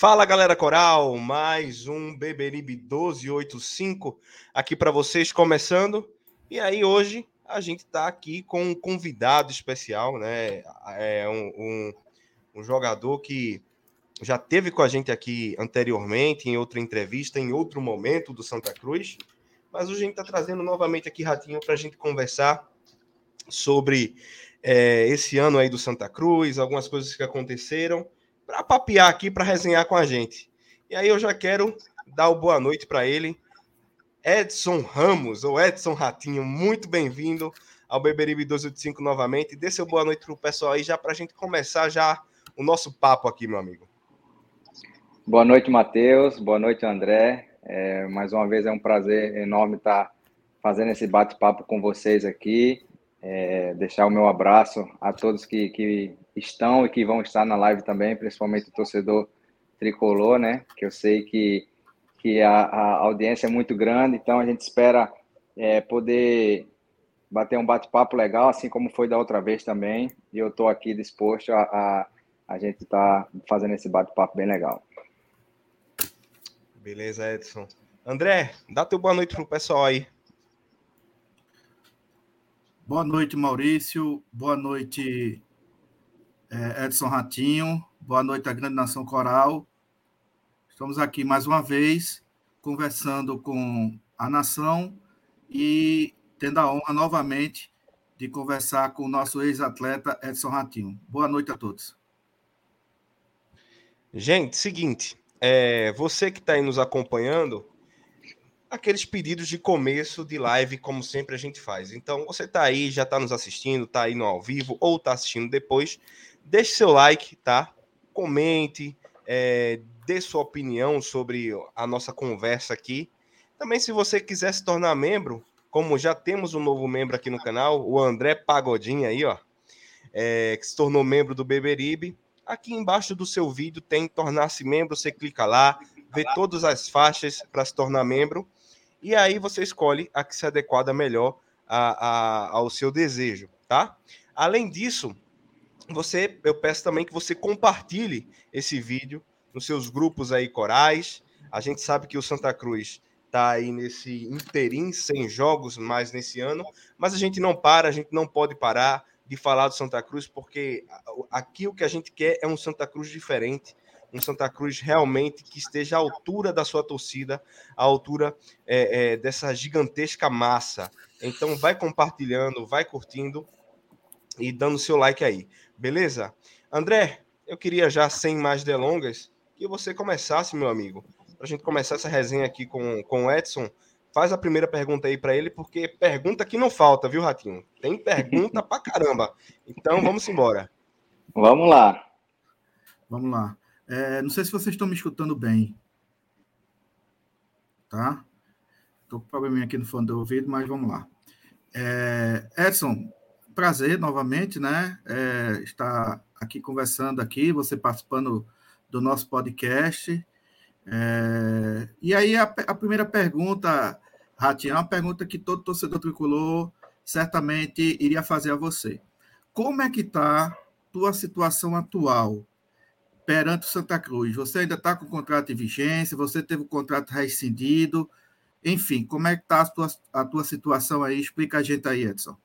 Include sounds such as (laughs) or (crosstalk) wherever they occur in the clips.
Fala galera coral, mais um Beberibe 1285 aqui para vocês começando. E aí hoje a gente está aqui com um convidado especial, né? É um, um, um, jogador que já teve com a gente aqui anteriormente em outra entrevista, em outro momento do Santa Cruz. Mas hoje a gente está trazendo novamente aqui Ratinho para a gente conversar sobre é, esse ano aí do Santa Cruz, algumas coisas que aconteceram para papear aqui, para resenhar com a gente. E aí eu já quero dar o boa noite para ele, Edson Ramos, ou Edson Ratinho, muito bem-vindo ao Beberibe 285 novamente. Dê seu boa noite para o pessoal aí, já para a gente começar já o nosso papo aqui, meu amigo. Boa noite, Matheus. Boa noite, André. É, mais uma vez é um prazer enorme estar fazendo esse bate-papo com vocês aqui. É, deixar o meu abraço a todos que, que estão e que vão estar na live também, principalmente o torcedor tricolor, né? Que eu sei que, que a, a audiência é muito grande, então a gente espera é, poder bater um bate-papo legal, assim como foi da outra vez também. E eu estou aqui disposto a, a, a gente estar tá fazendo esse bate-papo bem legal. Beleza, Edson. André, dá teu boa noite pro pessoal aí. Boa noite, Maurício. Boa noite, é, Edson Ratinho. Boa noite à Grande Nação Coral. Estamos aqui mais uma vez conversando com a nação e tendo a honra novamente de conversar com o nosso ex-atleta Edson Ratinho. Boa noite a todos. Gente, seguinte, é, você que está aí nos acompanhando, aqueles pedidos de começo de live, como sempre a gente faz. Então, você está aí, já está nos assistindo, está aí no ao vivo ou está assistindo depois, Deixe seu like, tá? Comente, é, dê sua opinião sobre a nossa conversa aqui. Também, se você quiser se tornar membro, como já temos um novo membro aqui no canal, o André Pagodinho aí, ó, é, que se tornou membro do Beberibe. Aqui embaixo do seu vídeo tem tornar-se membro, você clica lá, vê todas as faixas para se tornar membro, e aí você escolhe a que se adequada melhor a, a, ao seu desejo, tá? Além disso, você, eu peço também que você compartilhe esse vídeo nos seus grupos aí corais. A gente sabe que o Santa Cruz está aí nesse interim, sem jogos mais nesse ano, mas a gente não para, a gente não pode parar de falar do Santa Cruz, porque aqui o que a gente quer é um Santa Cruz diferente, um Santa Cruz realmente que esteja à altura da sua torcida, à altura é, é, dessa gigantesca massa. Então vai compartilhando, vai curtindo e dando seu like aí. Beleza? André, eu queria já, sem mais delongas, que você começasse, meu amigo, para a gente começar essa resenha aqui com, com o Edson. Faz a primeira pergunta aí para ele, porque pergunta que não falta, viu, Ratinho? Tem pergunta pra caramba. Então vamos embora. Vamos lá. Vamos lá. É, não sei se vocês estão me escutando bem. Tá? Estou com um probleminha aqui no fundo do ouvido, mas vamos lá. É, Edson, prazer novamente, né? É, estar aqui conversando aqui, você participando do nosso podcast. É, e aí a, a, primeira pergunta, Ratinho, é uma pergunta que todo torcedor tricolor certamente iria fazer a você. Como é que está tua situação atual perante o Santa Cruz? Você ainda está com o contrato em vigência? Você teve o contrato rescindido? Enfim, como é que está a tua, a tua situação aí? Explica a gente aí, Edson.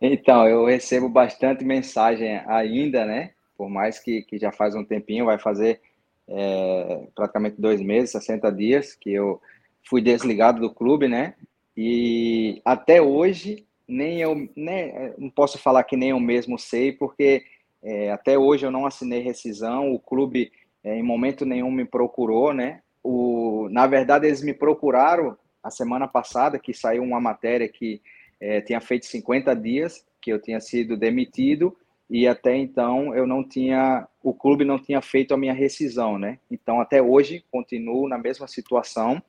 Então, eu recebo bastante mensagem ainda, né? Por mais que, que já faz um tempinho, vai fazer é, praticamente dois meses, 60 dias, que eu fui desligado do clube, né? E até hoje, nem eu, nem, não posso falar que nem eu mesmo sei, porque é, até hoje eu não assinei rescisão, o clube é, em momento nenhum me procurou, né? O, na verdade, eles me procuraram a semana passada, que saiu uma matéria que é, tinha feito 50 dias que eu tinha sido demitido e até então eu não tinha, o clube não tinha feito a minha rescisão, né? Então até hoje continuo na mesma situação.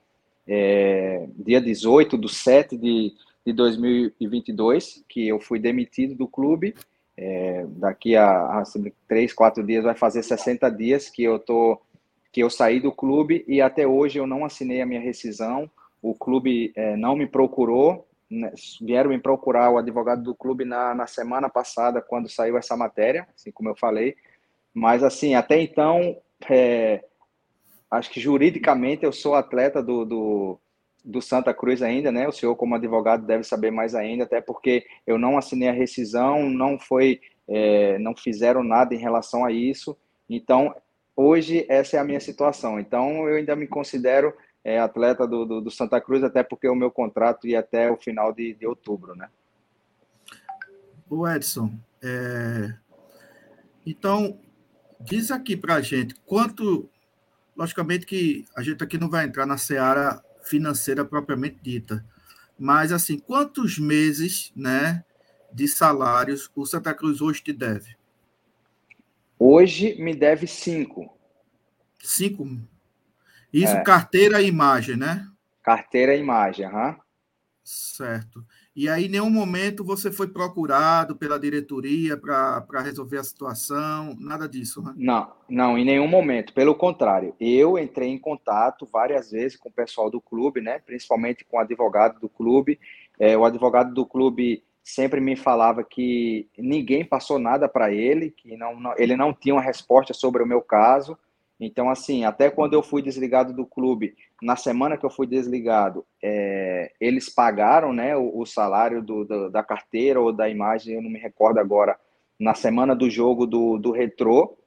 É, dia 18 do 7 de, de 2022, que eu fui demitido do clube. É, daqui a, a três, quatro dias vai fazer 60 dias que eu tô que eu saí do clube e até hoje eu não assinei a minha rescisão. O clube é, não me procurou, né, vieram me procurar o advogado do clube na, na semana passada, quando saiu essa matéria, assim como eu falei. Mas, assim, até então, é, acho que juridicamente eu sou atleta do, do, do, Santa Cruz ainda, né? O senhor, como advogado, deve saber mais ainda, até porque eu não assinei a rescisão, não foi, é, não fizeram nada em relação a isso. Então, hoje essa é a minha situação. Então eu ainda me considero é, atleta do, do, do, Santa Cruz, até porque o meu contrato ia até o final de, de outubro, né? O Edson, é... então diz aqui para a gente quanto, logicamente que a gente aqui não vai entrar na seara financeira propriamente dita, mas assim, quantos meses, né, de salários o Santa Cruz hoje te deve? Hoje me deve cinco. Cinco? Isso, é. carteira e imagem, né? Carteira e imagem, aham. Uhum. Certo. E aí, em nenhum momento você foi procurado pela diretoria para resolver a situação, nada disso, né? Não, não, em nenhum momento. Pelo contrário, eu entrei em contato várias vezes com o pessoal do clube, né? Principalmente com o advogado do clube. É, o advogado do clube sempre me falava que ninguém passou nada para ele, que não, não, ele não tinha uma resposta sobre o meu caso. Então, assim, até quando eu fui desligado do clube, na semana que eu fui desligado, é, eles pagaram né, o, o salário do, do, da carteira ou da imagem, eu não me recordo agora, na semana do jogo do, do retrô,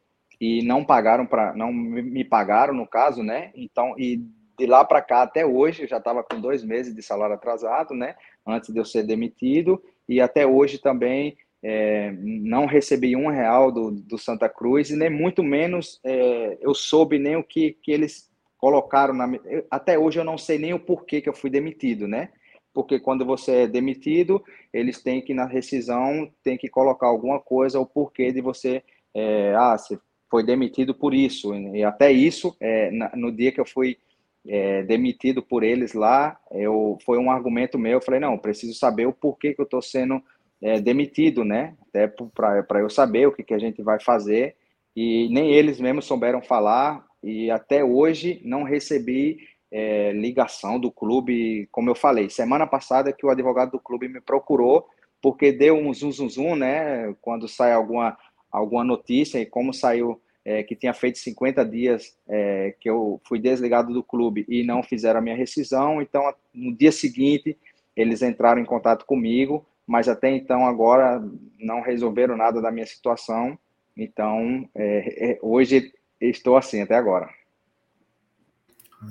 e não pagaram para não me pagaram no caso, né? Então, e de lá para cá até hoje, eu já estava com dois meses de salário atrasado, né? Antes de eu ser demitido, e até hoje também é, não recebi um real do, do, Santa Cruz e nem muito menos é, eu soube nem o que, que eles colocaram na. Até hoje eu não sei nem o porquê que eu fui demitido, né? Porque quando você é demitido, eles têm que, na rescisão, tem que colocar alguma coisa, o porquê de você. É, ah, você foi demitido por isso. E até isso, é, no dia que eu fui é, demitido por eles lá, eu foi um argumento meu. Eu falei, não, preciso saber o porquê que eu estou sendo é, demitido, né? Até para eu saber o que, que a gente vai fazer. E nem eles mesmos souberam falar. E até hoje não recebi é, ligação do clube, como eu falei. Semana passada que o advogado do clube me procurou, porque deu um zum, zum, zum né? Quando sai alguma, alguma notícia, e como saiu é, que tinha feito 50 dias é, que eu fui desligado do clube e não fizeram a minha rescisão. Então, no dia seguinte, eles entraram em contato comigo, mas até então, agora, não resolveram nada da minha situação. Então, é, é hoje estou assim até agora.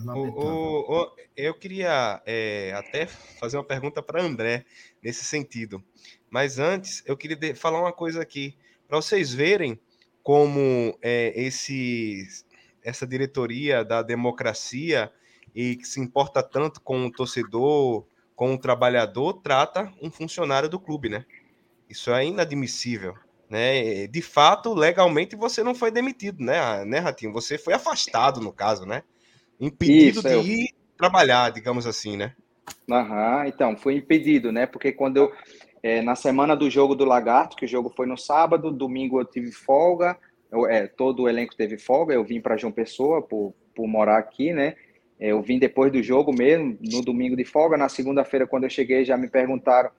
O, o, o, eu queria é, até fazer uma pergunta para André nesse sentido. Mas antes, eu queria falar uma coisa aqui, para vocês verem como é, esse, essa diretoria da democracia e que se importa tanto com o torcedor, com o trabalhador, trata um funcionário do clube, né? Isso é inadmissível. Né? De fato, legalmente você não foi demitido, né, né Ratinho? Você foi afastado, no caso, né? Impedido Isso, de eu... ir trabalhar, digamos assim, né? Aham, então, foi impedido, né? Porque quando eu, é, na semana do jogo do Lagarto, que o jogo foi no sábado, domingo eu tive folga, eu, é, todo o elenco teve folga, eu vim para João Pessoa por, por morar aqui, né? É, eu vim depois do jogo mesmo, no domingo de folga. Na segunda-feira, quando eu cheguei, já me perguntaram,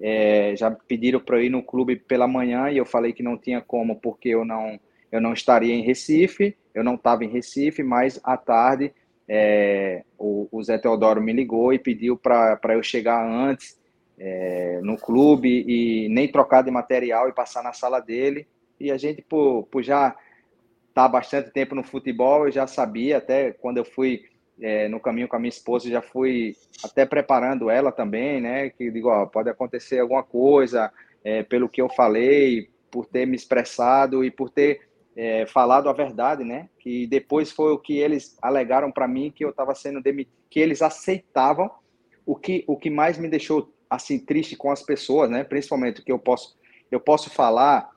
é, já pediram para eu ir no clube pela manhã e eu falei que não tinha como, porque eu não, eu não estaria em Recife, eu não estava em Recife, mas à tarde é, o, o Zé Teodoro me ligou e pediu para eu chegar antes é, no clube e nem trocar de material e passar na sala dele. e a gente, por, por já estar tá bastante tempo no futebol, eu já sabia, até quando eu fui é, no caminho com a minha esposa, já fui até preparando ela também, né? Que digo, ó, pode acontecer alguma coisa é, pelo que eu falei, por ter me expressado e por ter é, falado a verdade, né? Que depois foi o que eles alegaram para mim que eu estava sendo demitido, que eles aceitavam. O que, o que mais me deixou assim triste com as pessoas, né? Principalmente que eu posso eu posso falar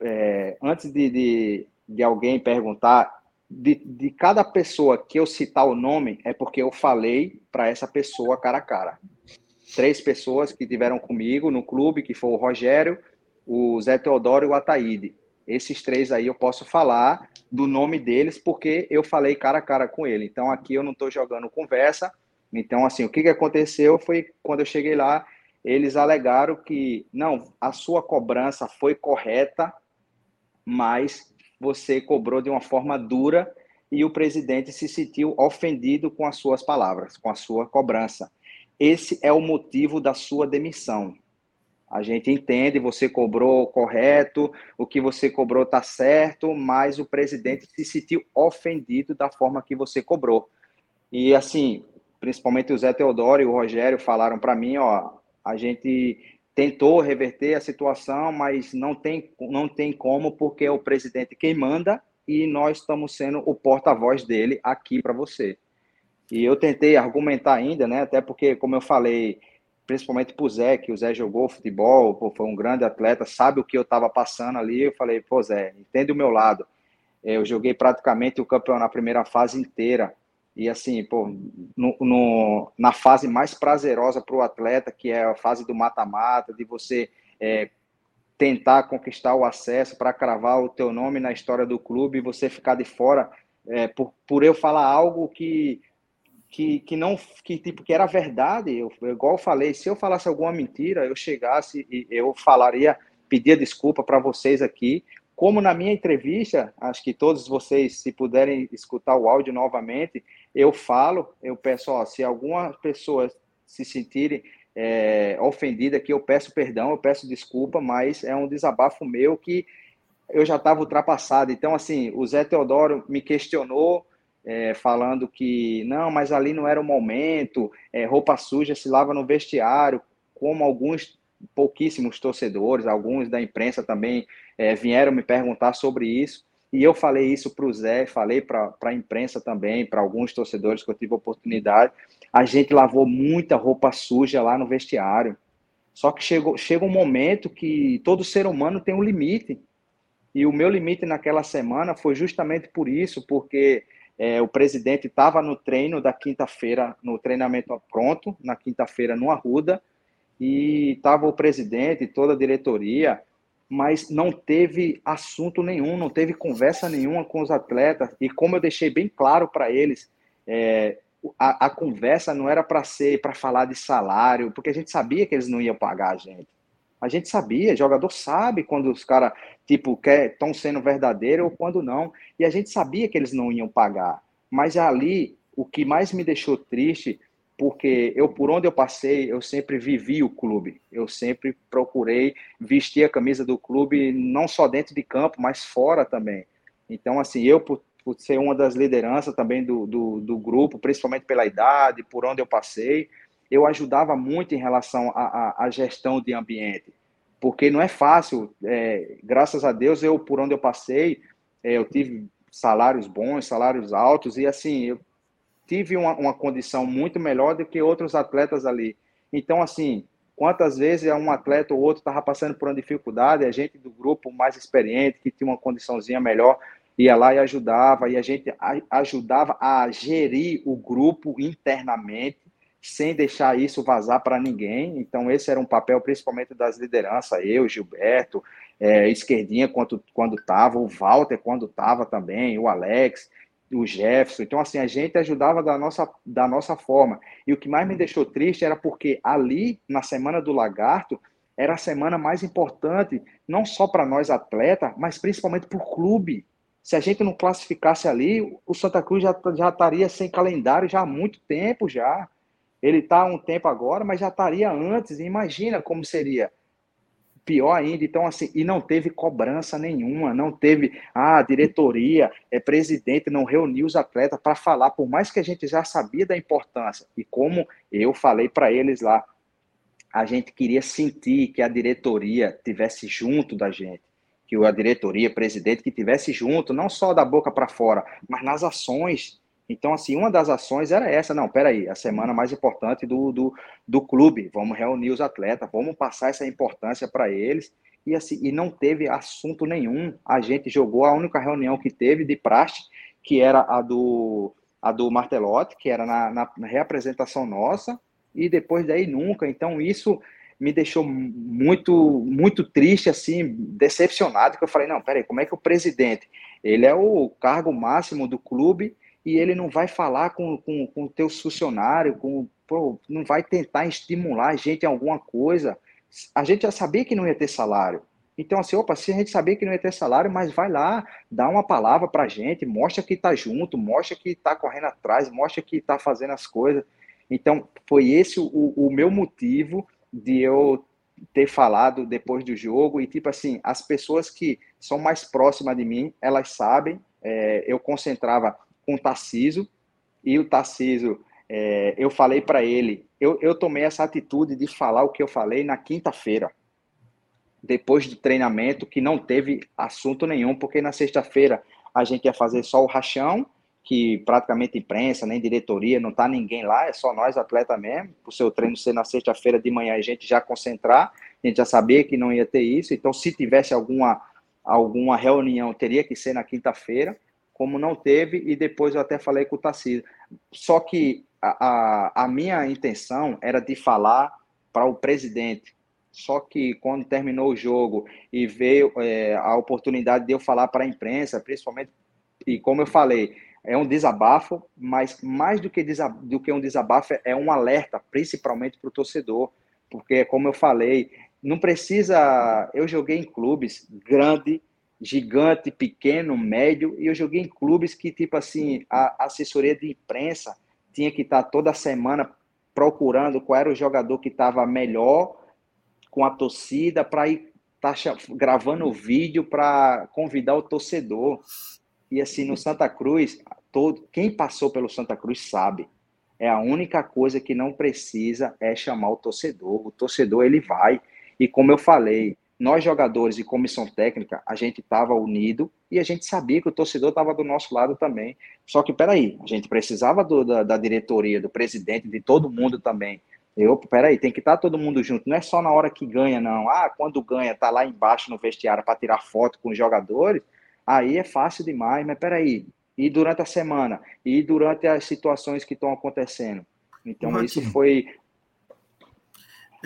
é, antes de, de, de alguém perguntar de, de cada pessoa que eu citar o nome é porque eu falei para essa pessoa cara a cara. Três pessoas que tiveram comigo no clube, que foi o Rogério, o Zé Teodoro e o Ataíde. Esses três aí eu posso falar do nome deles porque eu falei cara a cara com ele. Então aqui eu não estou jogando conversa. Então, assim, o que, que aconteceu foi quando eu cheguei lá, eles alegaram que não, a sua cobrança foi correta, mas você cobrou de uma forma dura e o presidente se sentiu ofendido com as suas palavras, com a sua cobrança. Esse é o motivo da sua demissão. A gente entende, você cobrou correto, o que você cobrou está certo, mas o presidente se sentiu ofendido da forma que você cobrou. E assim, principalmente o Zé Teodoro e o Rogério falaram para mim, ó, a gente tentou reverter a situação, mas não tem, não tem como, porque é o presidente quem manda e nós estamos sendo o porta-voz dele aqui para você. E eu tentei argumentar ainda, né? Até porque, como eu falei, principalmente o Zé, que o Zé jogou futebol, pô, foi um grande atleta, sabe o que eu estava passando ali. Eu falei, pô, Zé, entende o meu lado. Eu joguei praticamente o campeonato na primeira fase inteira. E assim, pô, no, no na fase mais prazerosa para o atleta, que é a fase do mata-mata, de você é, tentar conquistar o acesso para cravar o teu nome na história do clube e você ficar de fora é, por, por eu falar algo que que, que não que tipo que era verdade eu, igual eu falei se eu falasse alguma mentira eu chegasse e eu falaria pedia desculpa para vocês aqui. Como na minha entrevista, acho que todos vocês, se puderem escutar o áudio novamente, eu falo, eu peço, ó, se alguma pessoa se sentirem é, aqui, eu peço perdão, eu peço desculpa, mas é um desabafo meu que eu já estava ultrapassado. Então, assim, o Zé Teodoro me questionou, é, falando que não, mas ali não era o momento, é, roupa suja se lava no vestiário, como alguns pouquíssimos torcedores, alguns da imprensa também é, vieram me perguntar sobre isso. E eu falei isso para o Zé, falei para a imprensa também, para alguns torcedores que eu tive oportunidade. A gente lavou muita roupa suja lá no vestiário. Só que chegou, chega um momento que todo ser humano tem um limite. E o meu limite naquela semana foi justamente por isso, porque é, o presidente estava no treino da quinta-feira, no treinamento pronto, na quinta-feira no Arruda, e estava o presidente, toda a diretoria, mas não teve assunto nenhum, não teve conversa nenhuma com os atletas. E como eu deixei bem claro para eles, é, a, a, conversa não era para ser para falar de salário, porque a gente sabia que eles não iam pagar a gente. A gente sabia, jogador sabe quando os caras tipo estão sendo verdadeiro ou quando não. E a gente sabia que eles não iam pagar. Mas ali o que mais me deixou triste porque eu por onde eu passei, eu sempre vivi o clube. Eu sempre procurei vestir a camisa do clube não só dentro de campo, mas fora também. Então, assim, eu por, por ser uma das lideranças também do, do, do, grupo, principalmente pela idade, por onde eu passei, eu ajudava muito em relação à, gestão de ambiente, porque não é fácil. É, graças a Deus, eu por onde eu passei, é, eu tive salários bons, salários altos e assim eu tive uma, uma condição muito melhor do que outros atletas ali. Então, assim, quantas vezes um atleta ou outro estava passando por uma dificuldade, a gente do grupo mais experiente, que tinha uma condiçãozinha melhor, ia lá e ajudava, e a gente ajudava a gerir o grupo internamente, sem deixar isso vazar para ninguém. Então, esse era um papel principalmente das lideranças, eu, Gilberto, é, Esquerdinha quando estava, o Walter quando estava também, o Alex o Jefferson. Então, assim, a gente ajudava da nossa, da nossa forma. E o que mais me deixou triste era porque ali, na Semana do Lagarto, era a semana mais importante, não só para nós atletas, mas principalmente para o clube. Se a gente não classificasse ali, o Santa Cruz já, já estaria sem calendário já há muito tempo já. Ele está há um tempo agora, mas já estaria antes. Imagina como seria pior ainda. Então, assim, e não teve cobrança nenhuma, não teve, ah, a diretoria, é presidente, não reuniu os atletas para falar, por mais que a gente já sabia da importância. E como eu falei para eles lá, a gente queria sentir que a diretoria tivesse junto da gente, que a diretoria, presidente, que tivesse junto, não só da boca para fora, mas nas ações então, assim, uma das ações era essa. Não, peraí, a semana mais importante do, do, do clube. Vamos reunir os atletas, vamos passar essa importância para eles. E, assim, e não teve assunto nenhum. A gente jogou a única reunião que teve de praxe, que era a do, a do Martelotti, que era na, na, reapresentação nossa, e depois daí nunca. Então, isso me deixou muito muito triste, assim, decepcionado, que eu falei, não, peraí, como é que o presidente, ele é o cargo máximo do clube, e ele não vai falar com, com, com funcionário, com, pô, não vai tentar estimular a gente em alguma coisa. A gente já sabia que não ia ter salário. Então, assim, opa, se a gente sabia que não ia ter salário, mas vai lá, dá uma palavra para a gente, mostra que está junto, mostra que está correndo atrás, mostra que está fazendo as coisas. Então, foi esse o, o meu motivo de eu ter falado depois do jogo. E, tipo assim, as pessoas que são mais próximas de mim, elas sabem. É, eu concentrava com o Tarciso, e o Tarciso, é, eu falei para ele, eu, eu tomei essa atitude de falar o que eu falei na quinta-feira, depois do treinamento, que não teve assunto nenhum, porque na sexta-feira a gente ia fazer só o rachão, que praticamente imprensa, nem diretoria, não tá ninguém lá, é só nós, atleta mesmo, o seu treino ser na sexta-feira de manhã, a gente já concentrar, a gente já sabia que não ia ter isso, então se tivesse alguma, alguma reunião, teria que ser na quinta-feira, como não teve, e depois eu até falei com o Tarcísio. Só que a, a, a minha intenção era de falar para o presidente. Só que quando terminou o jogo e veio é, a oportunidade de eu falar para a imprensa, principalmente, e como eu falei, é um desabafo, mas mais do que, do que um desabafo, é um alerta, principalmente para o torcedor. Porque, como eu falei, não precisa. Eu joguei em clubes grandes gigante, pequeno, médio, e eu joguei em clubes que, tipo assim, a assessoria de imprensa tinha que estar toda semana procurando qual era o jogador que estava melhor com a torcida para ir tá gravando o vídeo para convidar o torcedor. E assim, no Santa Cruz, todo quem passou pelo Santa Cruz sabe. É a única coisa que não precisa é chamar o torcedor. O torcedor ele vai. E como eu falei, nós jogadores e comissão técnica, a gente estava unido e a gente sabia que o torcedor estava do nosso lado também. Só que, peraí, a gente precisava do, da, da, diretoria, do presidente, de todo mundo também. Eu, peraí, tem que estar tá todo mundo junto. Não é só na hora que ganha, não. Ah, quando ganha, tá lá embaixo no vestiário para tirar foto com os jogadores, aí é fácil demais. Mas peraí, e durante a semana? E durante as situações que estão acontecendo? Então, isso foi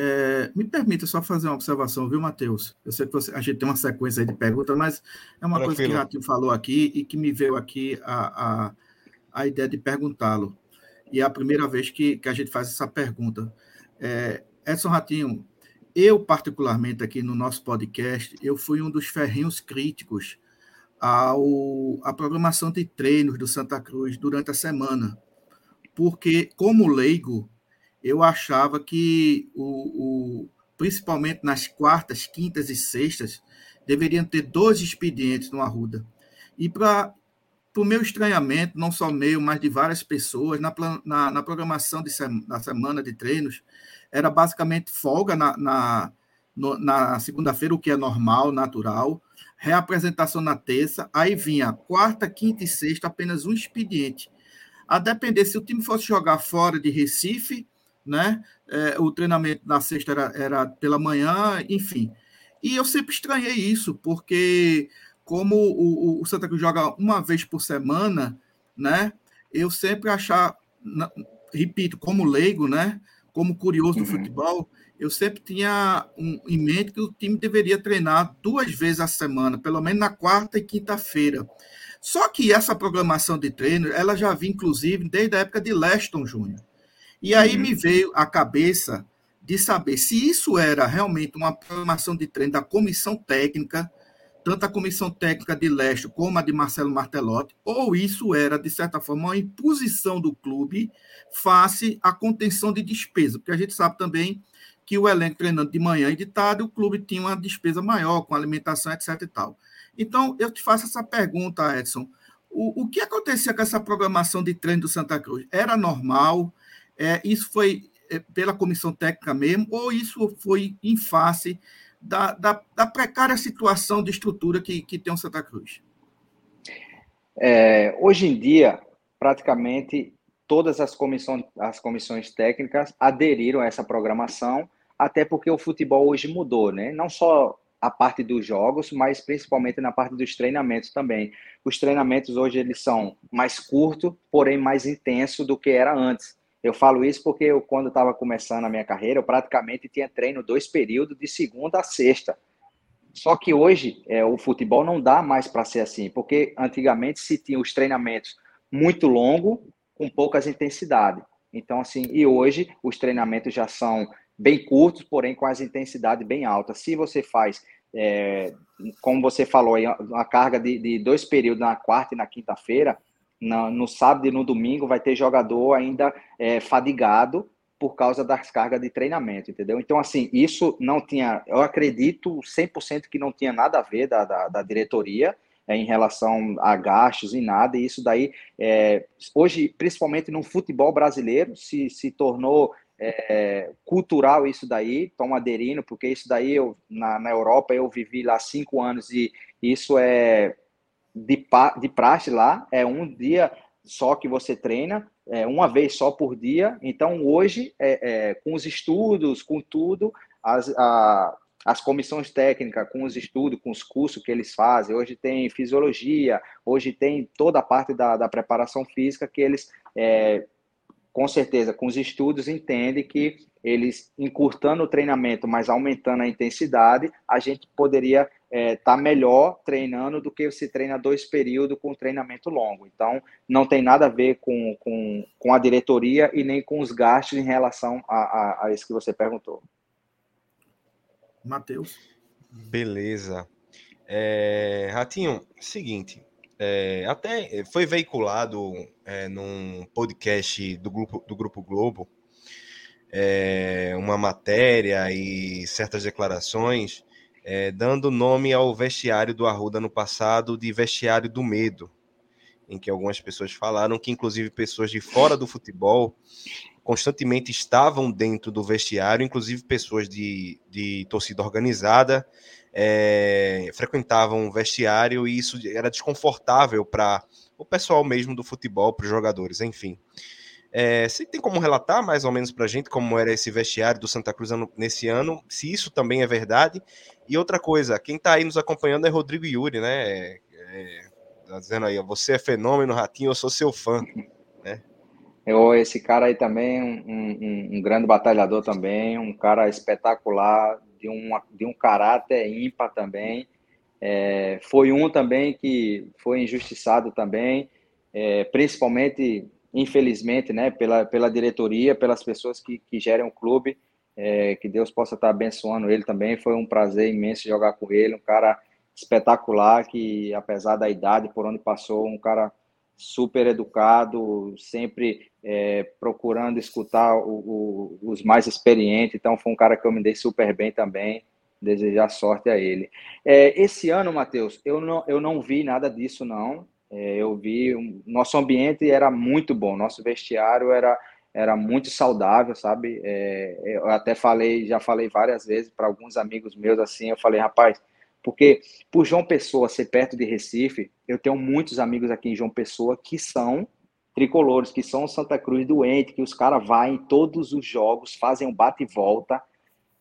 é, me permita só fazer uma observação, viu, Matheus? Eu sei que você, a gente tem uma sequência de perguntas, mas é uma coisa que o Ratinho falou aqui e que me veio aqui a, a, a ideia de perguntá-lo. E é a primeira vez que, que a gente faz essa pergunta. É, Edson Ratinho, eu, particularmente, aqui no nosso podcast, eu fui um dos ferrinhos críticos ao, à programação de treinos do Santa Cruz durante a semana. Porque, como leigo, eu achava que, o, o, principalmente nas quartas, quintas e sextas, deveriam ter dois expedientes no Arruda. E para o meu estranhamento, não só meu, mas de várias pessoas, na, na, na programação de da semana de treinos, era basicamente folga na, na, na segunda-feira, o que é normal, natural, reapresentação na terça, aí vinha quarta, quinta e sexta, apenas um expediente. A depender se o time fosse jogar fora de Recife, né? É, o treinamento na sexta era, era pela manhã, enfim. E eu sempre estranhei isso, porque como o, o Santa Cruz joga uma vez por semana, né? Eu sempre achar, repito, como leigo, né? Como curioso do uhum. futebol, eu sempre tinha um, em mente que o time deveria treinar duas vezes a semana, pelo menos na quarta e quinta-feira. Só que essa programação de treino, ela já vinha, inclusive, desde a época de Leston Júnior. E aí uhum. me veio a cabeça de saber se isso era realmente uma programação de treino da comissão técnica, tanto a comissão técnica de Leste como a de Marcelo Martelotti, ou isso era, de certa forma, uma imposição do clube face à contenção de despesa, porque a gente sabe também que o elenco treinando de manhã e de tarde, o clube tinha uma despesa maior com alimentação, etc. e tal. Então, eu te faço essa pergunta, Edson. O, o que acontecia com essa programação de treino do Santa Cruz? Era normal? É, isso foi é, pela comissão técnica mesmo? Ou isso foi em face da, da, da precária situação de estrutura que, que tem o Santa Cruz? É, hoje em dia, praticamente todas as comissões, as comissões técnicas aderiram a essa programação, até porque o futebol hoje mudou, né? Não só a parte dos jogos, mas principalmente na parte dos treinamentos também. Os treinamentos hoje eles são mais curtos, porém mais intensos do que era antes. Eu falo isso porque eu, quando estava começando a minha carreira, eu praticamente tinha treino dois períodos de segunda a sexta. Só que hoje é, o futebol não dá mais para ser assim, porque antigamente se tinha os treinamentos muito longos, com poucas intensidades. Então, assim, e hoje os treinamentos já são bem curtos, porém com as intensidades bem altas. Se você faz, é, como você falou, uma carga de, de, dois períodos na quarta e na quinta-feira, no sábado e no domingo vai ter jogador ainda é, fadigado por causa das cargas de treinamento, entendeu? Então, assim, isso não tinha, eu acredito 100% que não tinha nada a ver da, da, da diretoria, é, em relação a gastos e nada, e isso daí, é, hoje, principalmente no futebol brasileiro, se, se tornou é, cultural isso daí, estão aderindo, porque isso daí eu, na, na Europa eu vivi lá cinco anos e isso é de, de praxe lá, é um dia só que você treina, é, uma vez só por dia. Então, hoje, é, é, com os estudos, com tudo, as, a, as comissões técnicas, com os estudos, com os cursos que eles fazem, hoje tem fisiologia, hoje tem toda a parte da, da preparação física que eles é, com certeza, com os estudos, entende que eles encurtando o treinamento, mas aumentando a intensidade, a gente poderia estar é, tá melhor treinando do que se treina dois períodos com treinamento longo. Então, não tem nada a ver com, com, com a diretoria e nem com os gastos em relação a, a, a isso que você perguntou. Matheus. Beleza. É, Ratinho, seguinte, é, até foi veiculado é, num podcast do grupo, do grupo Globo é, uma matéria e certas declarações é, dando nome ao vestiário do Arruda no passado de vestiário do medo, em que algumas pessoas falaram que, inclusive, pessoas de fora do futebol constantemente estavam dentro do vestiário, inclusive pessoas de, de torcida organizada é, frequentavam o vestiário e isso era desconfortável para o pessoal mesmo do futebol, para os jogadores, enfim. É, você tem como relatar mais ou menos para a gente como era esse vestiário do Santa Cruz nesse ano, se isso também é verdade? E outra coisa, quem está aí nos acompanhando é Rodrigo Yuri, né? É, tá dizendo aí, você é fenômeno, Ratinho, eu sou seu fã, né? Eu, esse cara aí também, um, um, um grande batalhador também, um cara espetacular, de, um de um caráter ímpar também. É, foi um também que foi injustiçado também, é, principalmente, infelizmente, né, pela, pela diretoria, pelas pessoas que, que gerem o clube. É, que Deus possa estar abençoando ele também. Foi um prazer imenso jogar com ele, um cara espetacular que, apesar da idade por onde passou, um cara super educado, sempre é, procurando escutar o, o, os mais experientes. Então, foi um cara que eu me dei super bem também. Desejar sorte a ele. É, esse ano, Matheus, eu não, eu não vi nada disso, não. É, eu vi. Nosso ambiente era muito bom, nosso vestiário era, era muito saudável, sabe? É, eu até falei, já falei várias vezes para alguns amigos meus assim. Eu falei, rapaz, porque por João Pessoa ser perto de Recife, eu tenho muitos amigos aqui em João Pessoa que são tricolores, que são Santa Cruz doente, que os caras vão em todos os jogos, fazem um bate e volta.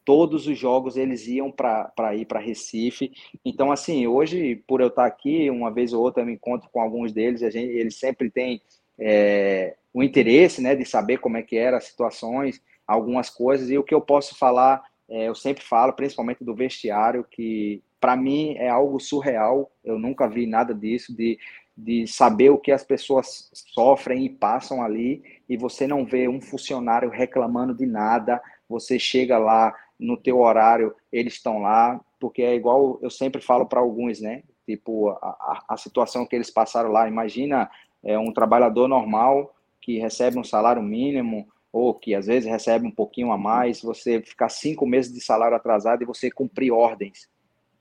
Todos os jogos eles iam para ir para Recife. Então, assim, hoje, por eu estar aqui, uma vez ou outra eu me encontro com alguns deles, a gente, eles sempre têm é, o interesse né, de saber como é que eram as situações, algumas coisas, e o que eu posso falar, é, eu sempre falo, principalmente do vestiário, que para mim é algo surreal. Eu nunca vi nada disso de, de saber o que as pessoas sofrem e passam ali e você não vê um funcionário reclamando de nada. Você chega lá no teu horário, eles estão lá, porque é igual eu sempre falo para alguns, né? Tipo, a, a, situação que eles passaram lá. Imagina é, um trabalhador normal que recebe um salário mínimo, ou que às vezes recebe um pouquinho a mais, você ficar cinco meses de salário atrasado e você cumprir ordens.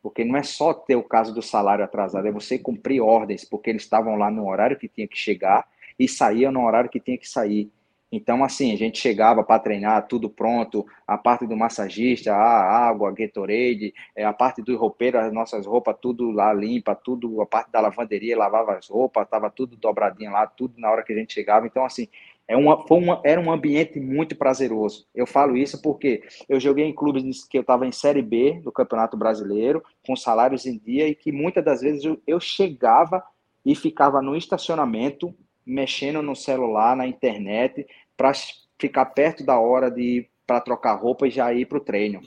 Porque não é só ter o caso do salário atrasado, é você cumprir ordens, porque eles estavam lá no horário que tinha que chegar e saíam no horário que tinha que sair. Então, assim, a gente chegava para treinar, tudo pronto, a parte do massagista, a água, a Gatorade, é, a parte do roupeiro, as nossas roupas, tudo lá limpa, tudo, a parte da lavanderia, lavava as roupas, estava tudo dobradinho lá, tudo na hora que a gente chegava. Então, assim, é uma, uma, era um ambiente muito prazeroso. Eu falo isso porque eu joguei em clubes que eu estava em Série B do Campeonato Brasileiro, com salários em dia, e que muitas das vezes eu, eu chegava e ficava no estacionamento mexendo no celular, na internet, para ficar perto da hora de para trocar roupa e já ir para o treino.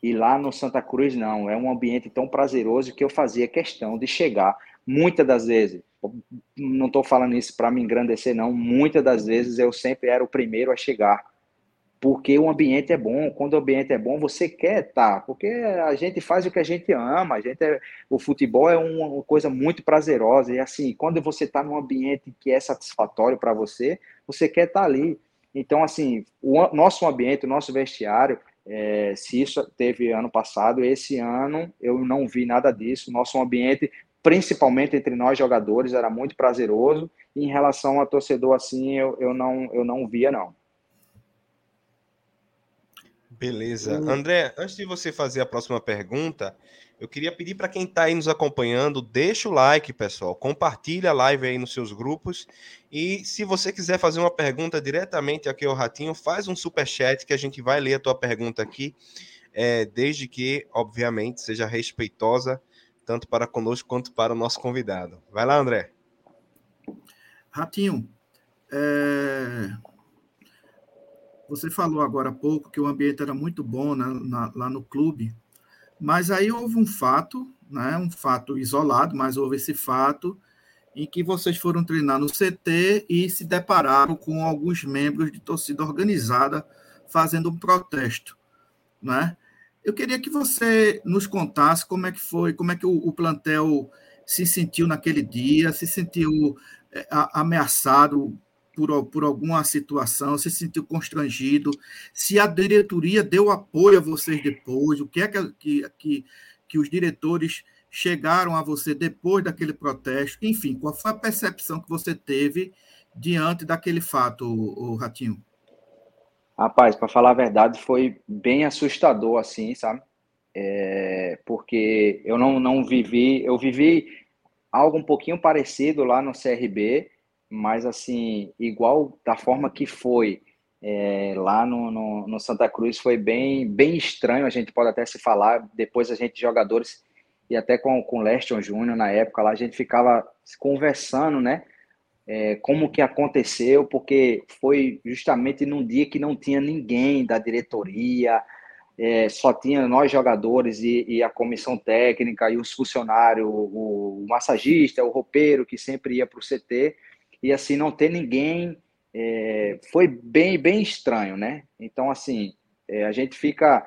E lá no Santa Cruz, não. É um ambiente tão prazeroso que eu fazia questão de chegar. Muitas das vezes, não estou falando isso para me engrandecer, não. Muitas das vezes eu sempre era o primeiro a chegar porque o ambiente é bom. Quando o ambiente é bom, você quer estar, porque a gente faz o que a gente ama. A gente é, o futebol é uma coisa muito prazerosa e assim, quando você está num ambiente que é satisfatório para você, você quer estar ali. Então, assim, o nosso ambiente, o nosso vestiário, é, se isso teve ano passado, esse ano eu não vi nada disso. Nosso ambiente, principalmente entre nós jogadores, era muito prazeroso. E em relação a torcedor, assim, eu, eu não eu não via não. Beleza. André, antes de você fazer a próxima pergunta, eu queria pedir para quem está aí nos acompanhando, deixa o like, pessoal. Compartilha a live aí nos seus grupos. E se você quiser fazer uma pergunta diretamente aqui ao Ratinho, faz um super chat que a gente vai ler a tua pergunta aqui, é, desde que, obviamente, seja respeitosa tanto para conosco quanto para o nosso convidado. Vai lá, André. Ratinho, é... Você falou agora há pouco que o ambiente era muito bom na, lá no clube, mas aí houve um fato, né, um fato isolado, mas houve esse fato em que vocês foram treinar no CT e se depararam com alguns membros de torcida organizada fazendo um protesto, né? Eu queria que você nos contasse como é que foi, como é que o, o plantel se sentiu naquele dia, se sentiu é, ameaçado por, por alguma situação, se sentiu constrangido, se a diretoria deu apoio a vocês depois, o que é que, que, que, os diretores chegaram a você depois daquele protesto, enfim, qual foi a percepção que você teve diante daquele fato, o Ratinho? Rapaz, para falar a verdade, foi bem assustador, assim, sabe? É, porque eu não, não vivi, eu vivi algo um pouquinho parecido lá no CRB, mas assim, igual da forma que foi é, lá no, no, no, Santa Cruz, foi bem, bem estranho, a gente pode até se falar, depois a gente, jogadores, e até com, com o Leston Júnior na época lá, a gente ficava conversando, né, é, como que aconteceu, porque foi justamente num dia que não tinha ninguém da diretoria, é, só tinha nós jogadores e, e, a comissão técnica e os funcionários, o, o massagista, o roupeiro que sempre ia para o CT, e assim não ter ninguém é, foi bem bem estranho, né? Então assim é, a gente fica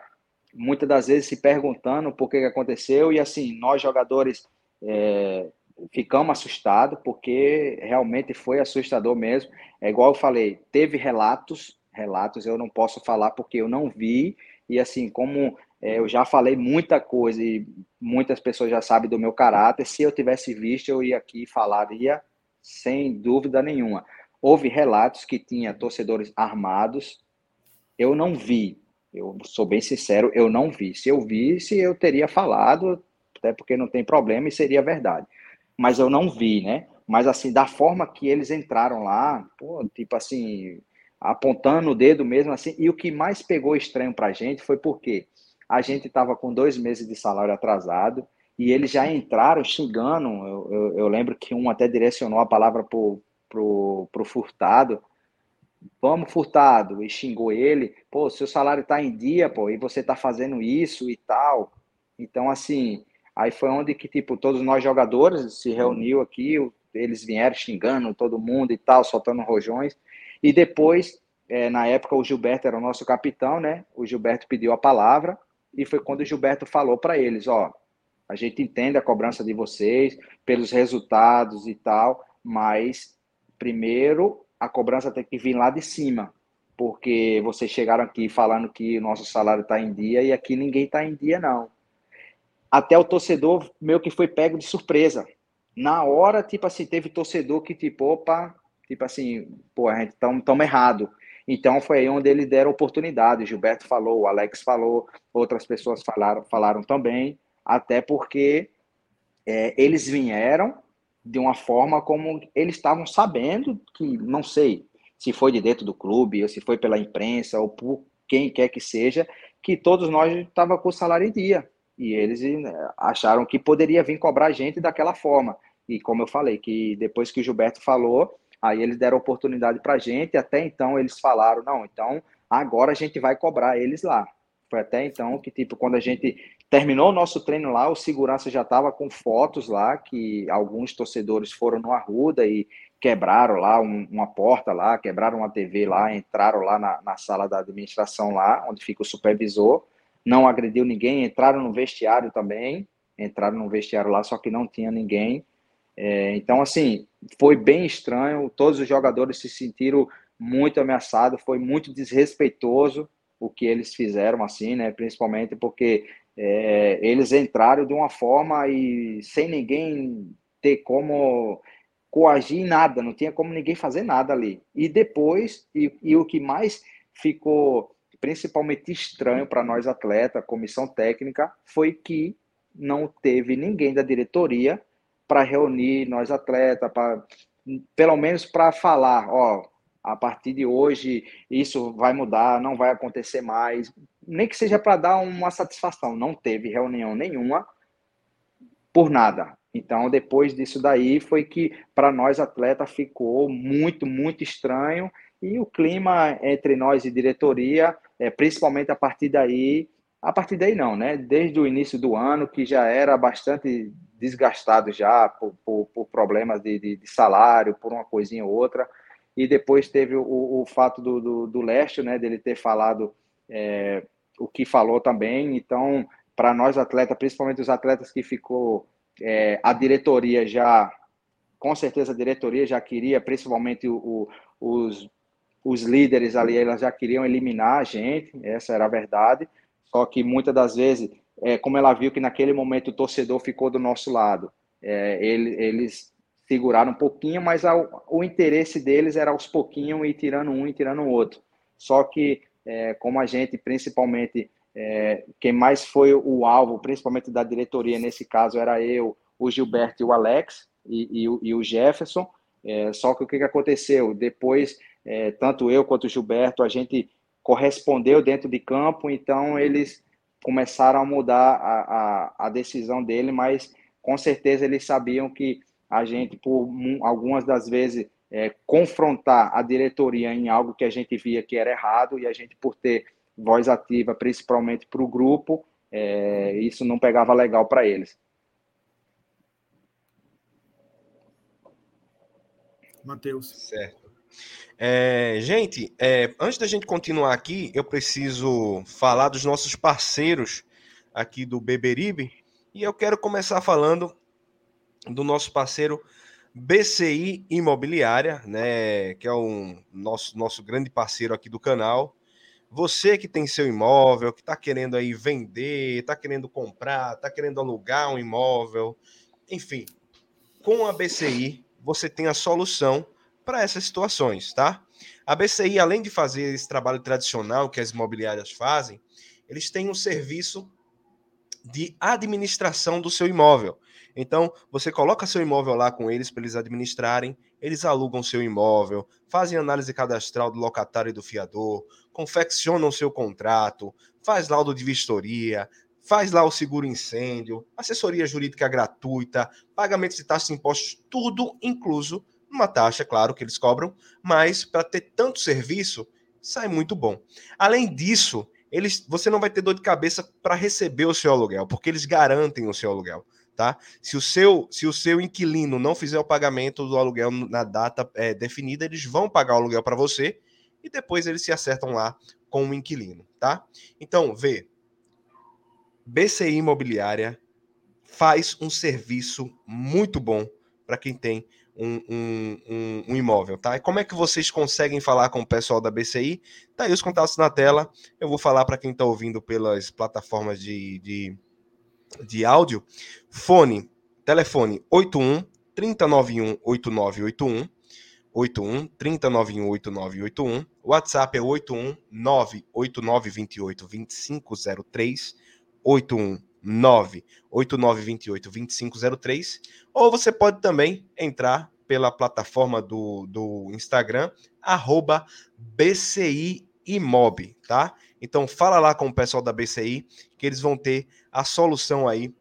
muitas das vezes se perguntando por que, que aconteceu e assim nós jogadores é, ficamos assustados porque realmente foi assustador mesmo. É igual eu falei, teve relatos, relatos eu não posso falar porque eu não vi e assim como é, eu já falei muita coisa e muitas pessoas já sabem do meu caráter. Se eu tivesse visto, eu ia aqui falaria sem dúvida nenhuma. Houve relatos que tinha torcedores armados. Eu não vi. Eu sou bem sincero, eu não vi. Se eu visse, eu teria falado, até porque não tem problema e seria verdade. Mas eu não vi, né? Mas assim, da forma que eles entraram lá, pô, tipo assim, apontando o dedo mesmo assim. E o que mais pegou estranho pra gente foi porque a gente estava com dois meses de salário atrasado e eles já entraram xingando. Eu, eu, eu lembro que um até direcionou a palavra pro, pro, pro Furtado. Vamos, Furtado, e xingou ele. Pô, seu salário tá em dia, pô, e você tá fazendo isso e tal. Então, assim, aí foi onde que, tipo, todos nós jogadores se reuniu aqui, eles vieram xingando todo mundo e tal, soltando rojões. E depois, é, na época, o Gilberto era o nosso capitão, né? O Gilberto pediu a palavra e foi quando o Gilberto falou para eles, ó, a gente entende a cobrança de vocês pelos resultados e tal, mas primeiro a cobrança tem que vir lá de cima, porque vocês chegaram aqui falando que o nosso salário está em dia e aqui ninguém está em dia, não. Até o torcedor meio que foi pego de surpresa. Na hora, tipo assim, teve torcedor que, tipo, opa, tipo assim, pô, a gente estamos tão errado. Então foi aí onde eles deram oportunidade. Gilberto falou, o Alex falou, outras pessoas falaram, falaram também, até porque é, eles vieram de uma forma como eles estavam sabendo que, não sei, se foi de dentro do clube, ou se foi pela imprensa, ou por quem quer que seja, que todos nós estava com o salário em dia. E eles né, acharam que poderia vir cobrar a gente daquela forma. E como eu falei, que depois que o Gilberto falou, aí eles deram oportunidade para a gente, até então eles falaram, não, então agora a gente vai cobrar eles lá. Foi até então que, tipo, quando a gente terminou o nosso treino lá, o segurança já estava com fotos lá, que alguns torcedores foram no Arruda e quebraram lá um, uma porta lá, quebraram uma TV lá, entraram lá na, na, sala da administração lá, onde fica o supervisor, não agrediu ninguém, entraram no vestiário também, entraram no vestiário lá, só que não tinha ninguém. É, então, assim, foi bem estranho, todos os jogadores se sentiram muito ameaçados, foi muito desrespeitoso o que eles fizeram, assim, né, principalmente porque é, eles entraram de uma forma e sem ninguém ter como coagir nada, não tinha como ninguém fazer nada ali. E depois, e, e o que mais ficou principalmente estranho para nós atletas, comissão técnica, foi que não teve ninguém da diretoria para reunir nós atletas, para pelo menos para falar, ó, a partir de hoje isso vai mudar, não vai acontecer mais, nem que seja para dar uma satisfação. Não teve reunião nenhuma por nada. Então, depois disso daí, foi que para nós atletas ficou muito, muito estranho e o clima entre nós e diretoria, é, principalmente a partir daí, a partir daí não, né? Desde o início do ano, que já era bastante desgastado já por, por, por problemas de, de, de, salário, por uma coisinha ou outra, e depois teve o, o fato do, do, do Leste, né, dele ter falado é, o que falou também, então, para nós atletas, principalmente os atletas que ficou é, a diretoria já, com certeza a diretoria já queria, principalmente o, o, os, os líderes ali, elas já queriam eliminar a gente, essa era a verdade. Só que muitas das vezes, é, como ela viu que naquele momento o torcedor ficou do nosso lado, é, ele, eles seguraram um pouquinho, mas ao, o interesse deles era aos pouquinhos e tirando um e tirando o outro. Só que, é, como a gente, principalmente, é, quem mais foi o alvo, principalmente da diretoria, nesse caso era eu, o Gilberto e o Alex, e, e, e o Jefferson. É, só que o que, aconteceu? Depois, é, tanto eu quanto o Gilberto, a gente correspondeu dentro de campo, então eles começaram a mudar a, a, a decisão dele, mas com certeza eles sabiam que a gente, por algumas das vezes, é, confrontar a diretoria em algo que a gente via que era errado, e a gente, por ter voz ativa, principalmente para o grupo, é, isso não pegava legal para eles. Matheus. Certo. É, gente, é, antes da gente continuar aqui, eu preciso falar dos nossos parceiros aqui do Beberibe. E eu quero começar falando do nosso parceiro BCI Imobiliária, né, que é um nosso, nosso grande parceiro aqui do canal. Você que tem seu imóvel, que está querendo aí vender, está querendo comprar, está querendo alugar um imóvel, enfim, com a BCI você tem a solução para essas situações, tá? A BCI, além de fazer esse trabalho tradicional que as imobiliárias fazem, eles têm um serviço de administração do seu imóvel. Então, você coloca seu imóvel lá com eles para eles administrarem, eles alugam seu imóvel, fazem análise cadastral do locatário e do fiador, confeccionam seu contrato, faz laudo de vistoria, faz lá o seguro incêndio, assessoria jurídica gratuita, pagamento de taxas e impostos, tudo incluso uma taxa, claro, que eles cobram, mas para ter tanto serviço, sai muito bom. Além disso, eles, você não vai ter dor de cabeça para receber o seu aluguel, porque eles garantem o seu aluguel. Tá? Se o seu se o seu inquilino não fizer o pagamento do aluguel na data é, definida, eles vão pagar o aluguel para você e depois eles se acertam lá com o inquilino, tá? Então, vê, BCI Imobiliária faz um serviço muito bom para quem tem um, um, um, um, imóvel, tá? E como é que vocês conseguem falar com o pessoal da BCI? Tá aí os contatos na tela. Eu vou falar para quem está ouvindo pelas plataformas de, de, de áudio. Fone, telefone 81 3091 8981. 81 3091 8981. WhatsApp é 81 98928 2503. 81 98928 2503. Ou você pode também entrar pela plataforma do, do Instagram, arroba BCI Imob, tá? Então fala lá com o pessoal da BCI que eles vão ter a solução aí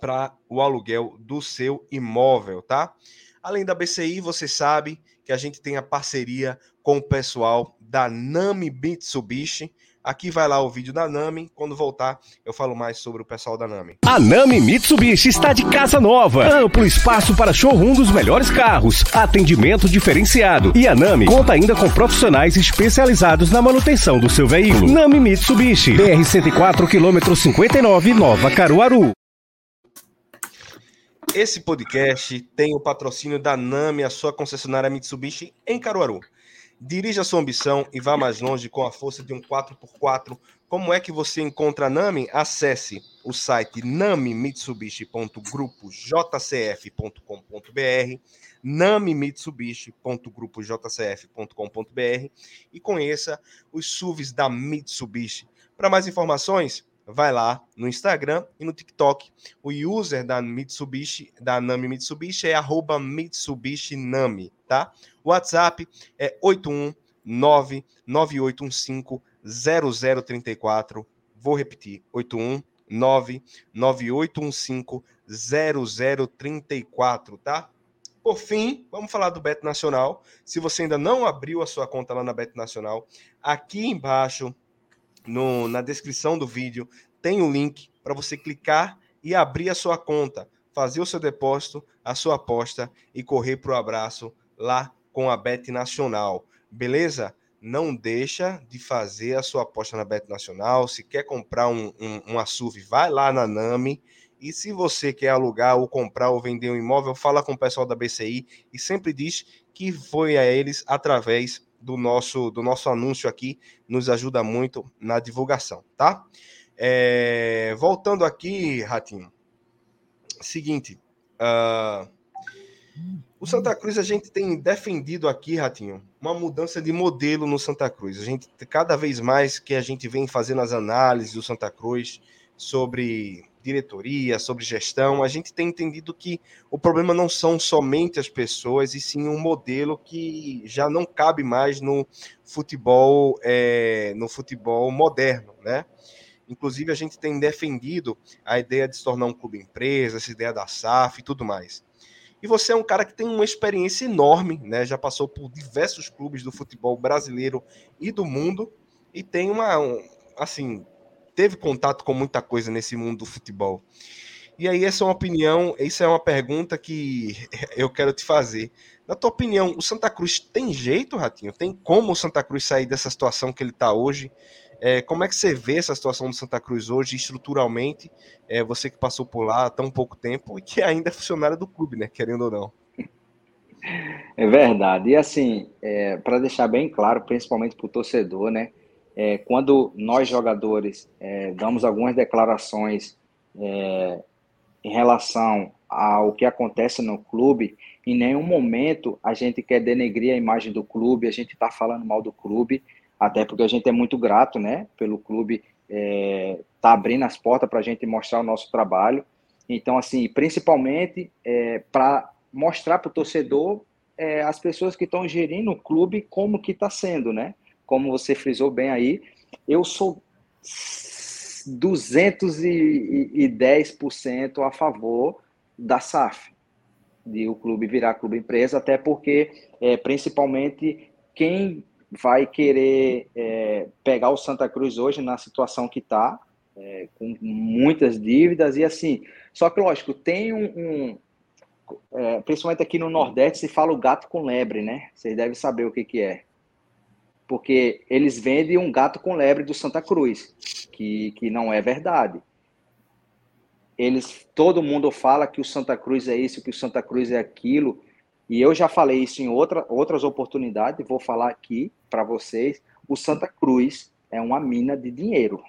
para o aluguel do seu imóvel, tá? Além da BCI, você sabe que a gente tem a parceria com o pessoal da Nami Mitsubishi. Aqui vai lá o vídeo da Nami. Quando voltar, eu falo mais sobre o pessoal da Nami. A Nami Mitsubishi está de casa nova. Amplo espaço para showroom dos melhores carros. Atendimento diferenciado. E a Nami conta ainda com profissionais especializados na manutenção do seu veículo. Nami Mitsubishi. BR 104 km 59 Nova Caruaru. Esse podcast tem o patrocínio da Nami, a sua concessionária Mitsubishi em Caruaru. Dirija sua ambição e vá mais longe com a força de um 4x4. Como é que você encontra a Nami? Acesse o site namimitsubishi.grupojcf.com.br namimitsubishi.grupojcf.com.br e conheça os SUVs da Mitsubishi. Para mais informações, vai lá no Instagram e no TikTok. O user da Mitsubishi, da Nami Mitsubishi é arroba Mitsubishi Nami, tá? WhatsApp é 81998150034. Vou repetir, 81998150034, tá? Por fim, vamos falar do Beto Nacional. Se você ainda não abriu a sua conta lá na Beto Nacional, aqui embaixo no, na descrição do vídeo tem o um link para você clicar e abrir a sua conta, fazer o seu depósito, a sua aposta e correr para o abraço lá com a Bet Nacional. Beleza? Não deixa de fazer a sua aposta na Bet Nacional. Se quer comprar um, um, um SUV, vai lá na Nami. E se você quer alugar ou comprar ou vender um imóvel, fala com o pessoal da BCI e sempre diz que foi a eles através do nosso, do nosso anúncio aqui, nos ajuda muito na divulgação, tá? É, voltando aqui, Ratinho, seguinte, uh, o Santa Cruz a gente tem defendido aqui, Ratinho, uma mudança de modelo no Santa Cruz. A gente cada vez mais que a gente vem fazendo as análises do Santa Cruz sobre diretoria, sobre gestão, a gente tem entendido que o problema não são somente as pessoas, e sim um modelo que já não cabe mais no futebol, é, no futebol moderno, né? Inclusive, a gente tem defendido a ideia de se tornar um clube empresa, essa ideia da SAF e tudo mais. E você é um cara que tem uma experiência enorme, né? Já passou por diversos clubes do futebol brasileiro e do mundo, e tem uma, um, assim, teve contato com muita coisa nesse mundo do futebol. E aí, essa é uma opinião, isso é uma pergunta que (laughs) eu quero te fazer. Na tua opinião, o Santa Cruz tem jeito, Ratinho? Tem como o Santa Cruz sair dessa situação que ele está hoje? É, como é que você vê essa situação do Santa Cruz hoje, estruturalmente? É, você que passou por lá há tão pouco tempo e que ainda é funcionário do clube, né? Querendo ou não. É verdade. E assim, é, para deixar bem claro, principalmente para o torcedor, né? é, quando nós jogadores é, damos algumas declarações é, em relação ao que acontece no clube, em nenhum momento a gente quer denegrir a imagem do clube, a gente está falando mal do clube, até porque a gente é muito grato, né, pelo clube é, tá abrindo as portas para a gente mostrar o nosso trabalho. Então, assim, principalmente é, para mostrar para o torcedor é, as pessoas que estão gerindo o clube como que está sendo, né? como você frisou bem aí, eu sou 210% a favor da SAF, de o clube virar clube empresa, até porque, é, principalmente, quem vai querer é, pegar o Santa Cruz hoje na situação que está, é, com muitas dívidas e assim. Só que, lógico, tem um. um é, principalmente aqui no Nordeste se fala o gato com lebre, né? Vocês devem saber o que, que é porque eles vendem um gato com lebre do Santa Cruz, que, que não é verdade. Eles, todo mundo fala que o Santa Cruz é isso, que o Santa Cruz é aquilo, E eu já falei isso em outra, outras oportunidades, vou falar aqui para vocês. O Santa Cruz é uma mina de dinheiro.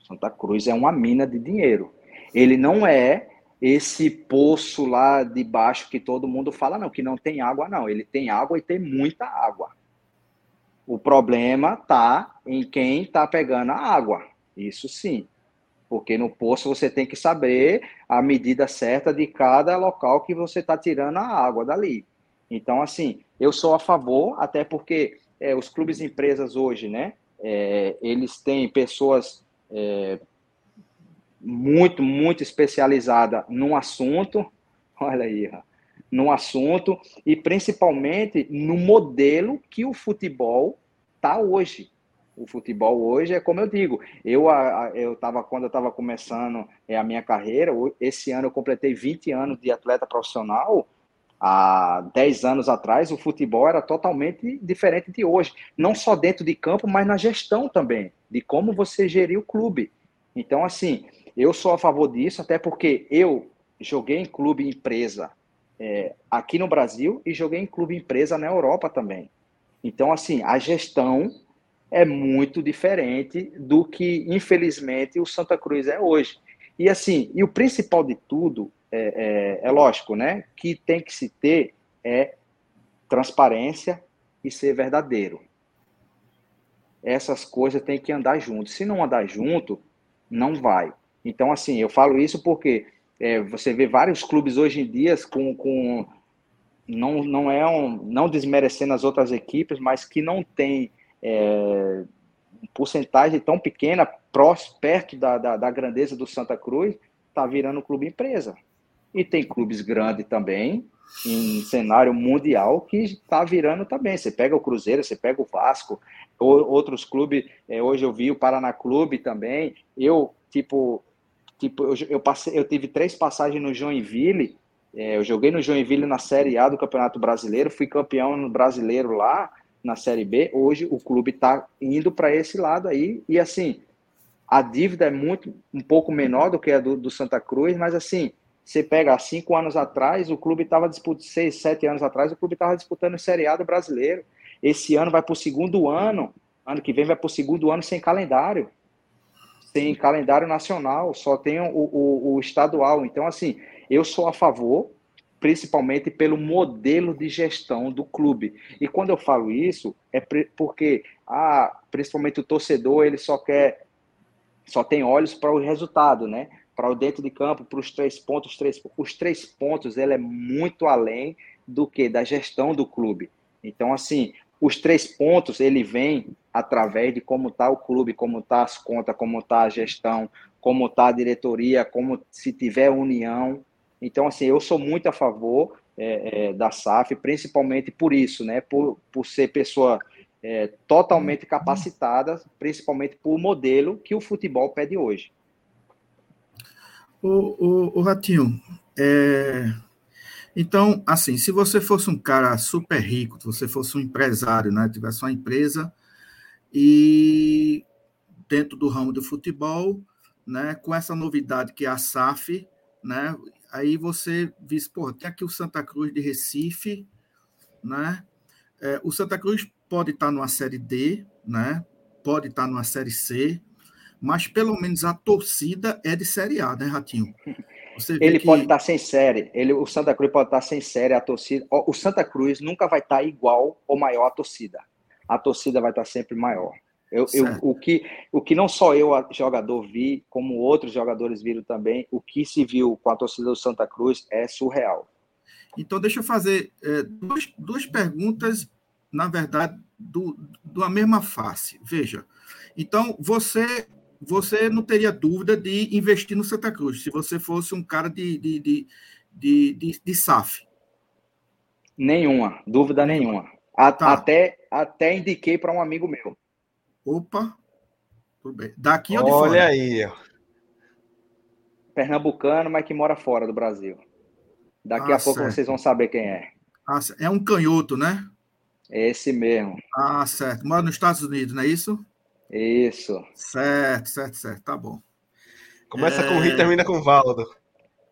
Santa Cruz é uma mina de dinheiro. Ele não é esse poço lá de baixo que todo mundo fala, não, que não tem água, não. Ele tem água e tem muita água. O problema está em quem está pegando a água. Isso sim. Porque no poço você tem que saber a medida certa de cada local que você está tirando a água dali. Então, assim, eu sou a favor, até porque é, os clubes e empresas hoje, né, é, eles têm pessoas é, muito, muito especializada num assunto, (laughs) olha aí, num assunto, e principalmente no modelo que o futebol está hoje. O futebol hoje é como eu digo, eu eu tava quando eu estava começando é, a minha carreira, esse ano eu completei 20 anos de atleta profissional, há 10 anos atrás, o futebol era totalmente diferente de hoje. Não só dentro de campo, mas na gestão também, de como você gerir o clube. Então, assim, eu sou a favor disso, até porque eu joguei em clube empresa é, aqui no Brasil e joguei em clube empresa na Europa também. Então, assim, a gestão é muito diferente do que, infelizmente, o Santa Cruz é hoje. E assim, e o principal de tudo é, é, é lógico, né? Que tem que se ter é transparência e ser verdadeiro. Essas coisas têm que andar junto. Se não andar junto, não vai. Então, assim, eu falo isso porque é, você vê vários clubes hoje em dia com, com não, não é um, não desmerecendo as outras equipes, mas que não tem é, porcentagem tão pequena, próximo, perto da, da, da grandeza do Santa Cruz, está virando clube empresa. E tem clubes grandes também, em cenário mundial, que está virando também. Você pega o Cruzeiro, você pega o Vasco, outros clubes, é, hoje eu vi o Paraná Clube também. Eu, tipo, tipo eu, eu, passei, eu tive três passagens no Joinville, é, eu joguei no Joinville na Série A do Campeonato Brasileiro, fui campeão no brasileiro lá, na Série B. Hoje o clube está indo para esse lado aí, e assim, a dívida é muito um pouco menor do que a do, do Santa Cruz, mas assim, você pega cinco anos atrás, o clube estava disputando, seis, sete anos atrás, o clube estava disputando o Série A do brasileiro. Esse ano vai para o segundo ano, ano que vem vai para o segundo ano sem calendário. Sem calendário nacional, só tem o, o, o estadual. Então, assim, eu sou a favor, principalmente pelo modelo de gestão do clube. E quando eu falo isso, é porque, ah, principalmente o torcedor, ele só quer, só tem olhos para o resultado, né? para o dentro de campo, para os três pontos, três, os três pontos, ele é muito além do que da gestão do clube. Então, assim, os três pontos ele vem através de como está o clube, como está as contas, como está a gestão, como está a diretoria, como se tiver união. Então, assim, eu sou muito a favor é, é, da SAF, principalmente por isso, né? Por, por ser pessoa é, totalmente capacitada, principalmente por modelo que o futebol pede hoje. O, o, o Ratinho, é... então, assim, se você fosse um cara super rico, se você fosse um empresário, né, tivesse uma empresa e dentro do ramo do futebol, né, com essa novidade que é a SAF, né, aí você diz, pô, tem aqui o Santa Cruz de Recife, né, é, o Santa Cruz pode estar numa série D, né, pode estar numa série C, mas pelo menos a torcida é de Série A, né, Ratinho? ele que... pode estar sem série, ele, o Santa Cruz pode estar sem série, a torcida. O Santa Cruz nunca vai estar igual ou maior a torcida. A torcida vai estar sempre maior. Eu, eu, o, que, o que não só eu, jogador, vi, como outros jogadores viram também, o que se viu com a torcida do Santa Cruz é surreal. Então, deixa eu fazer é, duas, duas perguntas, na verdade, do, da mesma face. Veja, então, você você não teria dúvida de investir no Santa Cruz, se você fosse um cara de, de, de, de, de, de SAF. Nenhuma, dúvida nenhuma. A, tá. até, até indiquei para um amigo meu. Opa, tudo bem. Daqui ou de Olha fora? Olha aí. Pernambucano, mas que mora fora do Brasil. Daqui ah, a pouco certo. vocês vão saber quem é. Ah, é um canhoto, né? Esse mesmo. Ah, certo. Mora nos Estados Unidos, não é isso? Isso. Certo, certo, certo. Tá bom. Começa é... com o Rio e termina com o Valdo.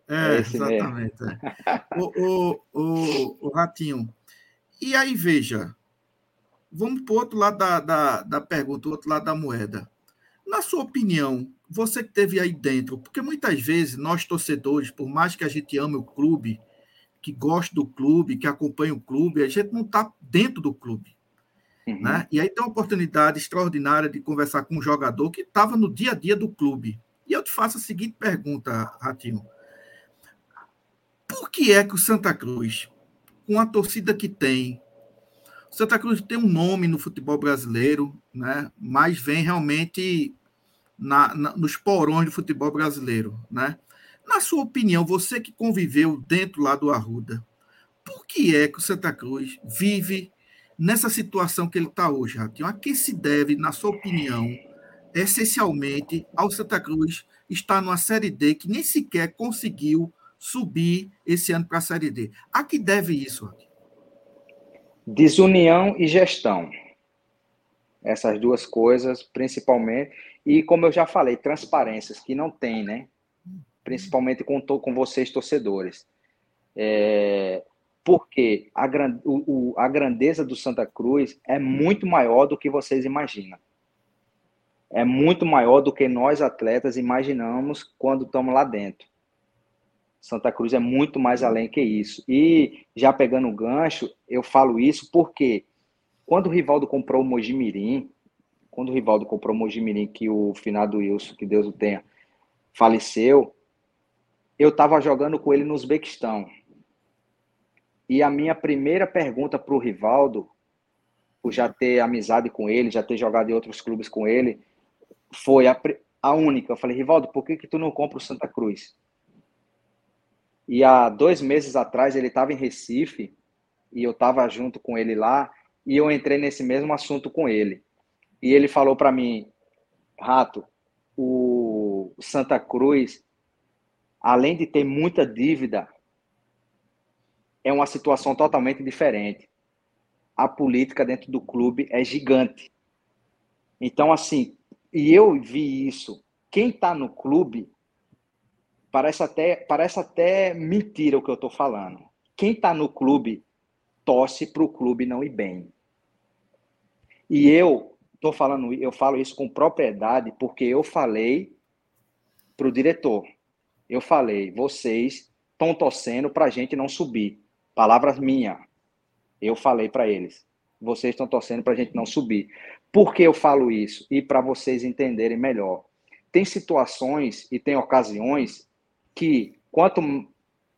É, é exatamente. É. o, o, o, o, Ratinho. E aí, veja, vamos para o outro lado da, da, da pergunta, o outro lado da moeda. Na sua opinião, você que esteve aí dentro, porque muitas vezes nós torcedores, por mais que a gente ame o clube, que gosta do clube, que acompanha o clube, a gente não está dentro do clube. Uhum. Né? E aí tem uma oportunidade extraordinária de conversar com um jogador que estava no dia a dia do clube. E eu te faço a seguinte pergunta, Ratinho. Por que é que o Santa Cruz, com a torcida que tem, o Santa Cruz tem um nome no futebol brasileiro, né? mas vem realmente na, na, nos porões do futebol brasileiro, né? Na sua opinião, você que conviveu dentro lá do Arruda, por que é que o Santa Cruz vive nessa situação que ele está hoje, Ratinho? A que se deve, na sua opinião, essencialmente ao Santa Cruz estar numa Série D que nem sequer conseguiu subir esse ano para a Série D? A que deve isso, Ratinho? Desunião e gestão. Essas duas coisas, principalmente. E, como eu já falei, transparências que não tem, né? Principalmente com, com vocês, torcedores. É, porque a, o, a grandeza do Santa Cruz é muito maior do que vocês imaginam. É muito maior do que nós, atletas, imaginamos quando estamos lá dentro. Santa Cruz é muito mais além que isso. E, já pegando o gancho, eu falo isso porque quando o Rivaldo comprou o Mojimirim, quando o Rivaldo comprou o Mojimirim, que o finado Wilson, que Deus o tenha, faleceu, eu estava jogando com ele no Uzbequistão. E a minha primeira pergunta para o Rivaldo, por já ter amizade com ele, já ter jogado em outros clubes com ele, foi a, a única. Eu falei, Rivaldo, por que, que tu não compra o Santa Cruz? E há dois meses atrás ele estava em Recife e eu estava junto com ele lá e eu entrei nesse mesmo assunto com ele. E ele falou para mim, Rato, o Santa Cruz, além de ter muita dívida, é uma situação totalmente diferente. A política dentro do clube é gigante. Então, assim, e eu vi isso. Quem está no clube parece até, parece até mentira o que eu estou falando. Quem está no clube torce para o clube não ir bem. E eu tô falando, eu falo isso com propriedade porque eu falei para o diretor. Eu falei, vocês estão torcendo para a gente não subir. Palavras minhas. Eu falei para eles, vocês estão torcendo para a gente não subir. Por que eu falo isso? E para vocês entenderem melhor. Tem situações e tem ocasiões que quanto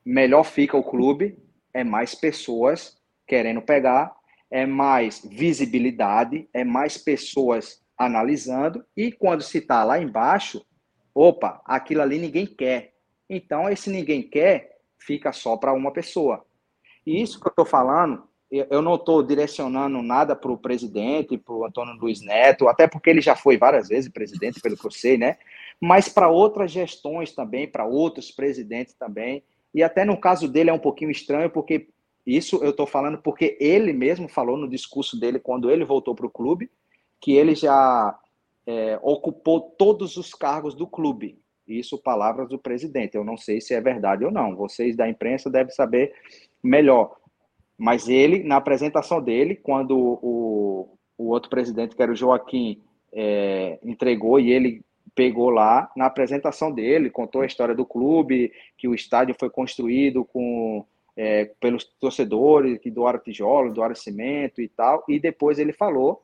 melhor fica o clube, é mais pessoas querendo pegar é mais visibilidade, é mais pessoas analisando, e quando se está lá embaixo, opa, aquilo ali ninguém quer. Então, esse ninguém quer fica só para uma pessoa. E isso que eu estou falando, eu não estou direcionando nada para o presidente, para o Antônio Luiz Neto, até porque ele já foi várias vezes presidente, pelo que eu sei, né? Mas para outras gestões também, para outros presidentes também. E até no caso dele é um pouquinho estranho, porque isso eu estou falando porque ele mesmo falou no discurso dele quando ele voltou para o clube que ele já é, ocupou todos os cargos do clube. Isso, palavras do presidente. Eu não sei se é verdade ou não. Vocês da imprensa devem saber melhor. Mas ele, na apresentação dele, quando o, o outro presidente, que era o Joaquim, é, entregou e ele pegou lá, na apresentação dele, contou a história do clube, que o estádio foi construído com é, pelos torcedores que doaram tijolo, doaram cimento e tal, e depois ele falou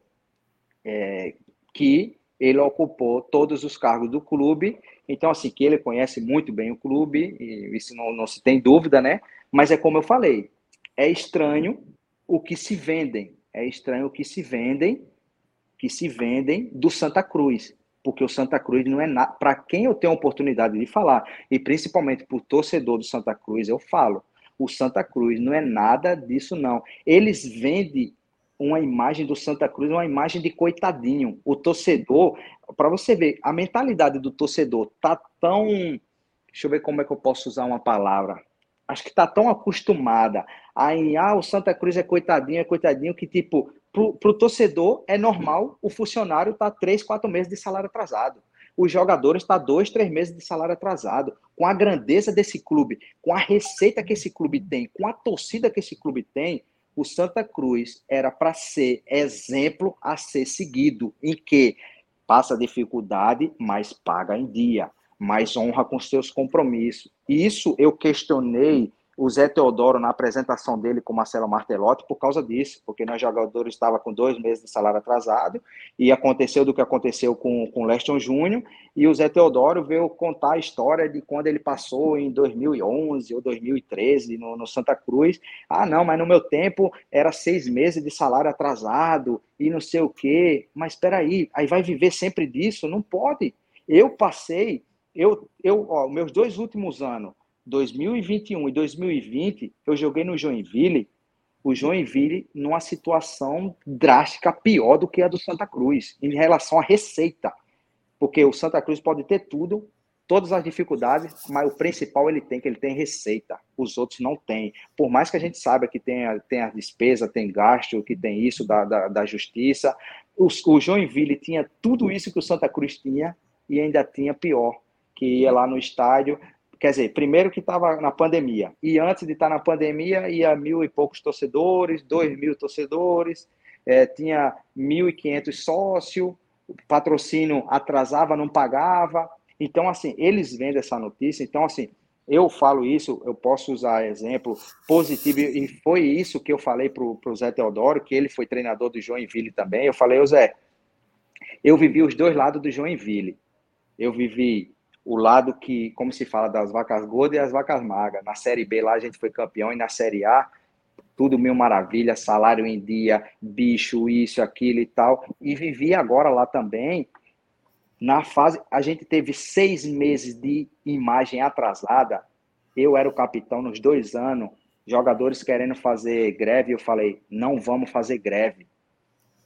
é, que ele ocupou todos os cargos do clube, então assim, que ele conhece muito bem o clube, e isso não, não se tem dúvida, né? Mas é como eu falei, é estranho o que se vendem, é estranho o que se vendem, que se vendem do Santa Cruz, porque o Santa Cruz não é nada. Para quem eu tenho a oportunidade de falar, e principalmente para o torcedor do Santa Cruz, eu falo. O Santa Cruz não é nada disso, não. Eles vendem uma imagem do Santa Cruz, uma imagem de coitadinho. O torcedor, para você ver, a mentalidade do torcedor tá tão. Deixa eu ver como é que eu posso usar uma palavra. Acho que tá tão acostumada a ah, o Santa Cruz é coitadinho, é coitadinho, que tipo, pro, pro torcedor é normal o funcionário tá três, quatro meses de salário atrasado. os jogadores estão tá dois, três meses de salário atrasado. Com a grandeza desse clube, com a receita que esse clube tem, com a torcida que esse clube tem, o Santa Cruz era para ser exemplo a ser seguido, em que passa dificuldade, mas paga em dia, mas honra com seus compromissos. Isso eu questionei o Zé Teodoro na apresentação dele com Marcelo Martelotti por causa disso, porque nós jogadores estava com dois meses de salário atrasado e aconteceu do que aconteceu com, com o Leston Júnior e o Zé Teodoro veio contar a história de quando ele passou em 2011 ou 2013 no, no Santa Cruz. Ah, não, mas no meu tempo era seis meses de salário atrasado e não sei o quê. Mas espera aí, aí vai viver sempre disso? Não pode. Eu passei, eu, eu, ó, meus dois últimos anos 2021 e 2020, eu joguei no Joinville, o Joinville numa situação drástica pior do que a do Santa Cruz, em relação à receita. Porque o Santa Cruz pode ter tudo, todas as dificuldades, mas o principal ele tem, que ele tem receita. Os outros não têm. Por mais que a gente saiba que tem a, tem a despesa, tem gasto, que tem isso da, da, da justiça, o, o Joinville tinha tudo isso que o Santa Cruz tinha e ainda tinha pior, que ia lá no estádio, Quer dizer, primeiro que estava na pandemia. E antes de estar tá na pandemia, ia mil e poucos torcedores, dois mil torcedores, é, tinha mil e quinhentos sócios, patrocínio atrasava, não pagava. Então, assim, eles vendem essa notícia. Então, assim, eu falo isso, eu posso usar exemplo positivo, e foi isso que eu falei para o Zé Teodoro, que ele foi treinador do Joinville também. Eu falei, Zé, eu vivi os dois lados do Joinville. Eu vivi o lado que, como se fala, das vacas gordas e as vacas magras. Na Série B lá a gente foi campeão e na Série A tudo mil maravilha, salário em dia, bicho, isso, aquilo e tal. E vivi agora lá também. Na fase, a gente teve seis meses de imagem atrasada. Eu era o capitão nos dois anos, jogadores querendo fazer greve. Eu falei: não vamos fazer greve,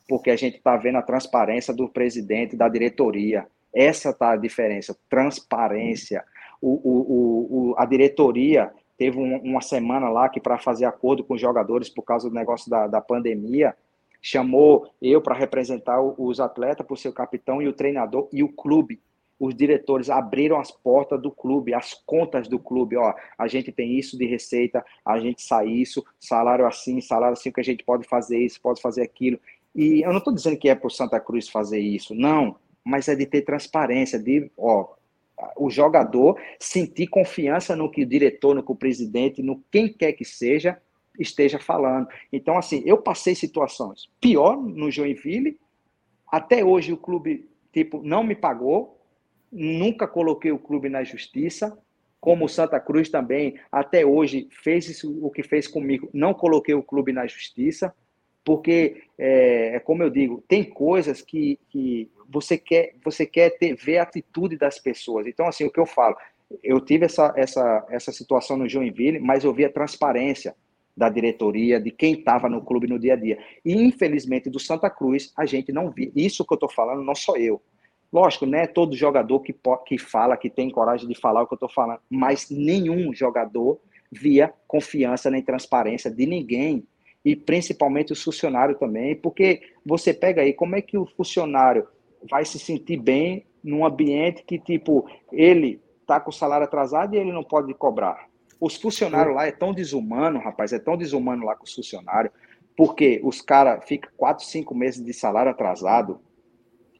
porque a gente está vendo a transparência do presidente, da diretoria essa tá a diferença, transparência. O, o, o, a diretoria teve um, uma semana lá que, para fazer acordo com os jogadores por causa do negócio da, da pandemia, chamou eu para representar os atletas, por ser o capitão e o treinador e o clube. Os diretores abriram as portas do clube, as contas do clube. Ó, a gente tem isso de receita, a gente sai isso, salário assim, salário assim, que a gente pode fazer isso, pode fazer aquilo. E eu não estou dizendo que é para o Santa Cruz fazer isso, não mas é de ter transparência, de ó, o jogador sentir confiança no que o diretor, no que o presidente, no quem quer que seja, esteja falando. Então, assim, eu passei situações pior no Joinville, até hoje o clube, tipo, não me pagou, nunca coloquei o clube na justiça, como o Santa Cruz também, até hoje, fez isso, o que fez comigo, não coloquei o clube na justiça, porque, é, é como eu digo, tem coisas que, que você quer, você quer ter, ver a atitude das pessoas. Então, assim, o que eu falo, eu tive essa, essa, essa situação no Joinville, mas eu vi a transparência da diretoria, de quem estava no clube no dia a dia. E, infelizmente, do Santa Cruz, a gente não viu. Isso que eu estou falando, não sou eu. Lógico, não é todo jogador que, que fala, que tem coragem de falar o que eu estou falando, mas nenhum jogador via confiança nem transparência de ninguém, e principalmente o funcionário também, porque você pega aí, como é que o funcionário vai se sentir bem num ambiente que, tipo, ele tá com o salário atrasado e ele não pode cobrar. Os funcionários lá é tão desumano, rapaz, é tão desumano lá com os funcionários, porque os caras ficam quatro, cinco meses de salário atrasado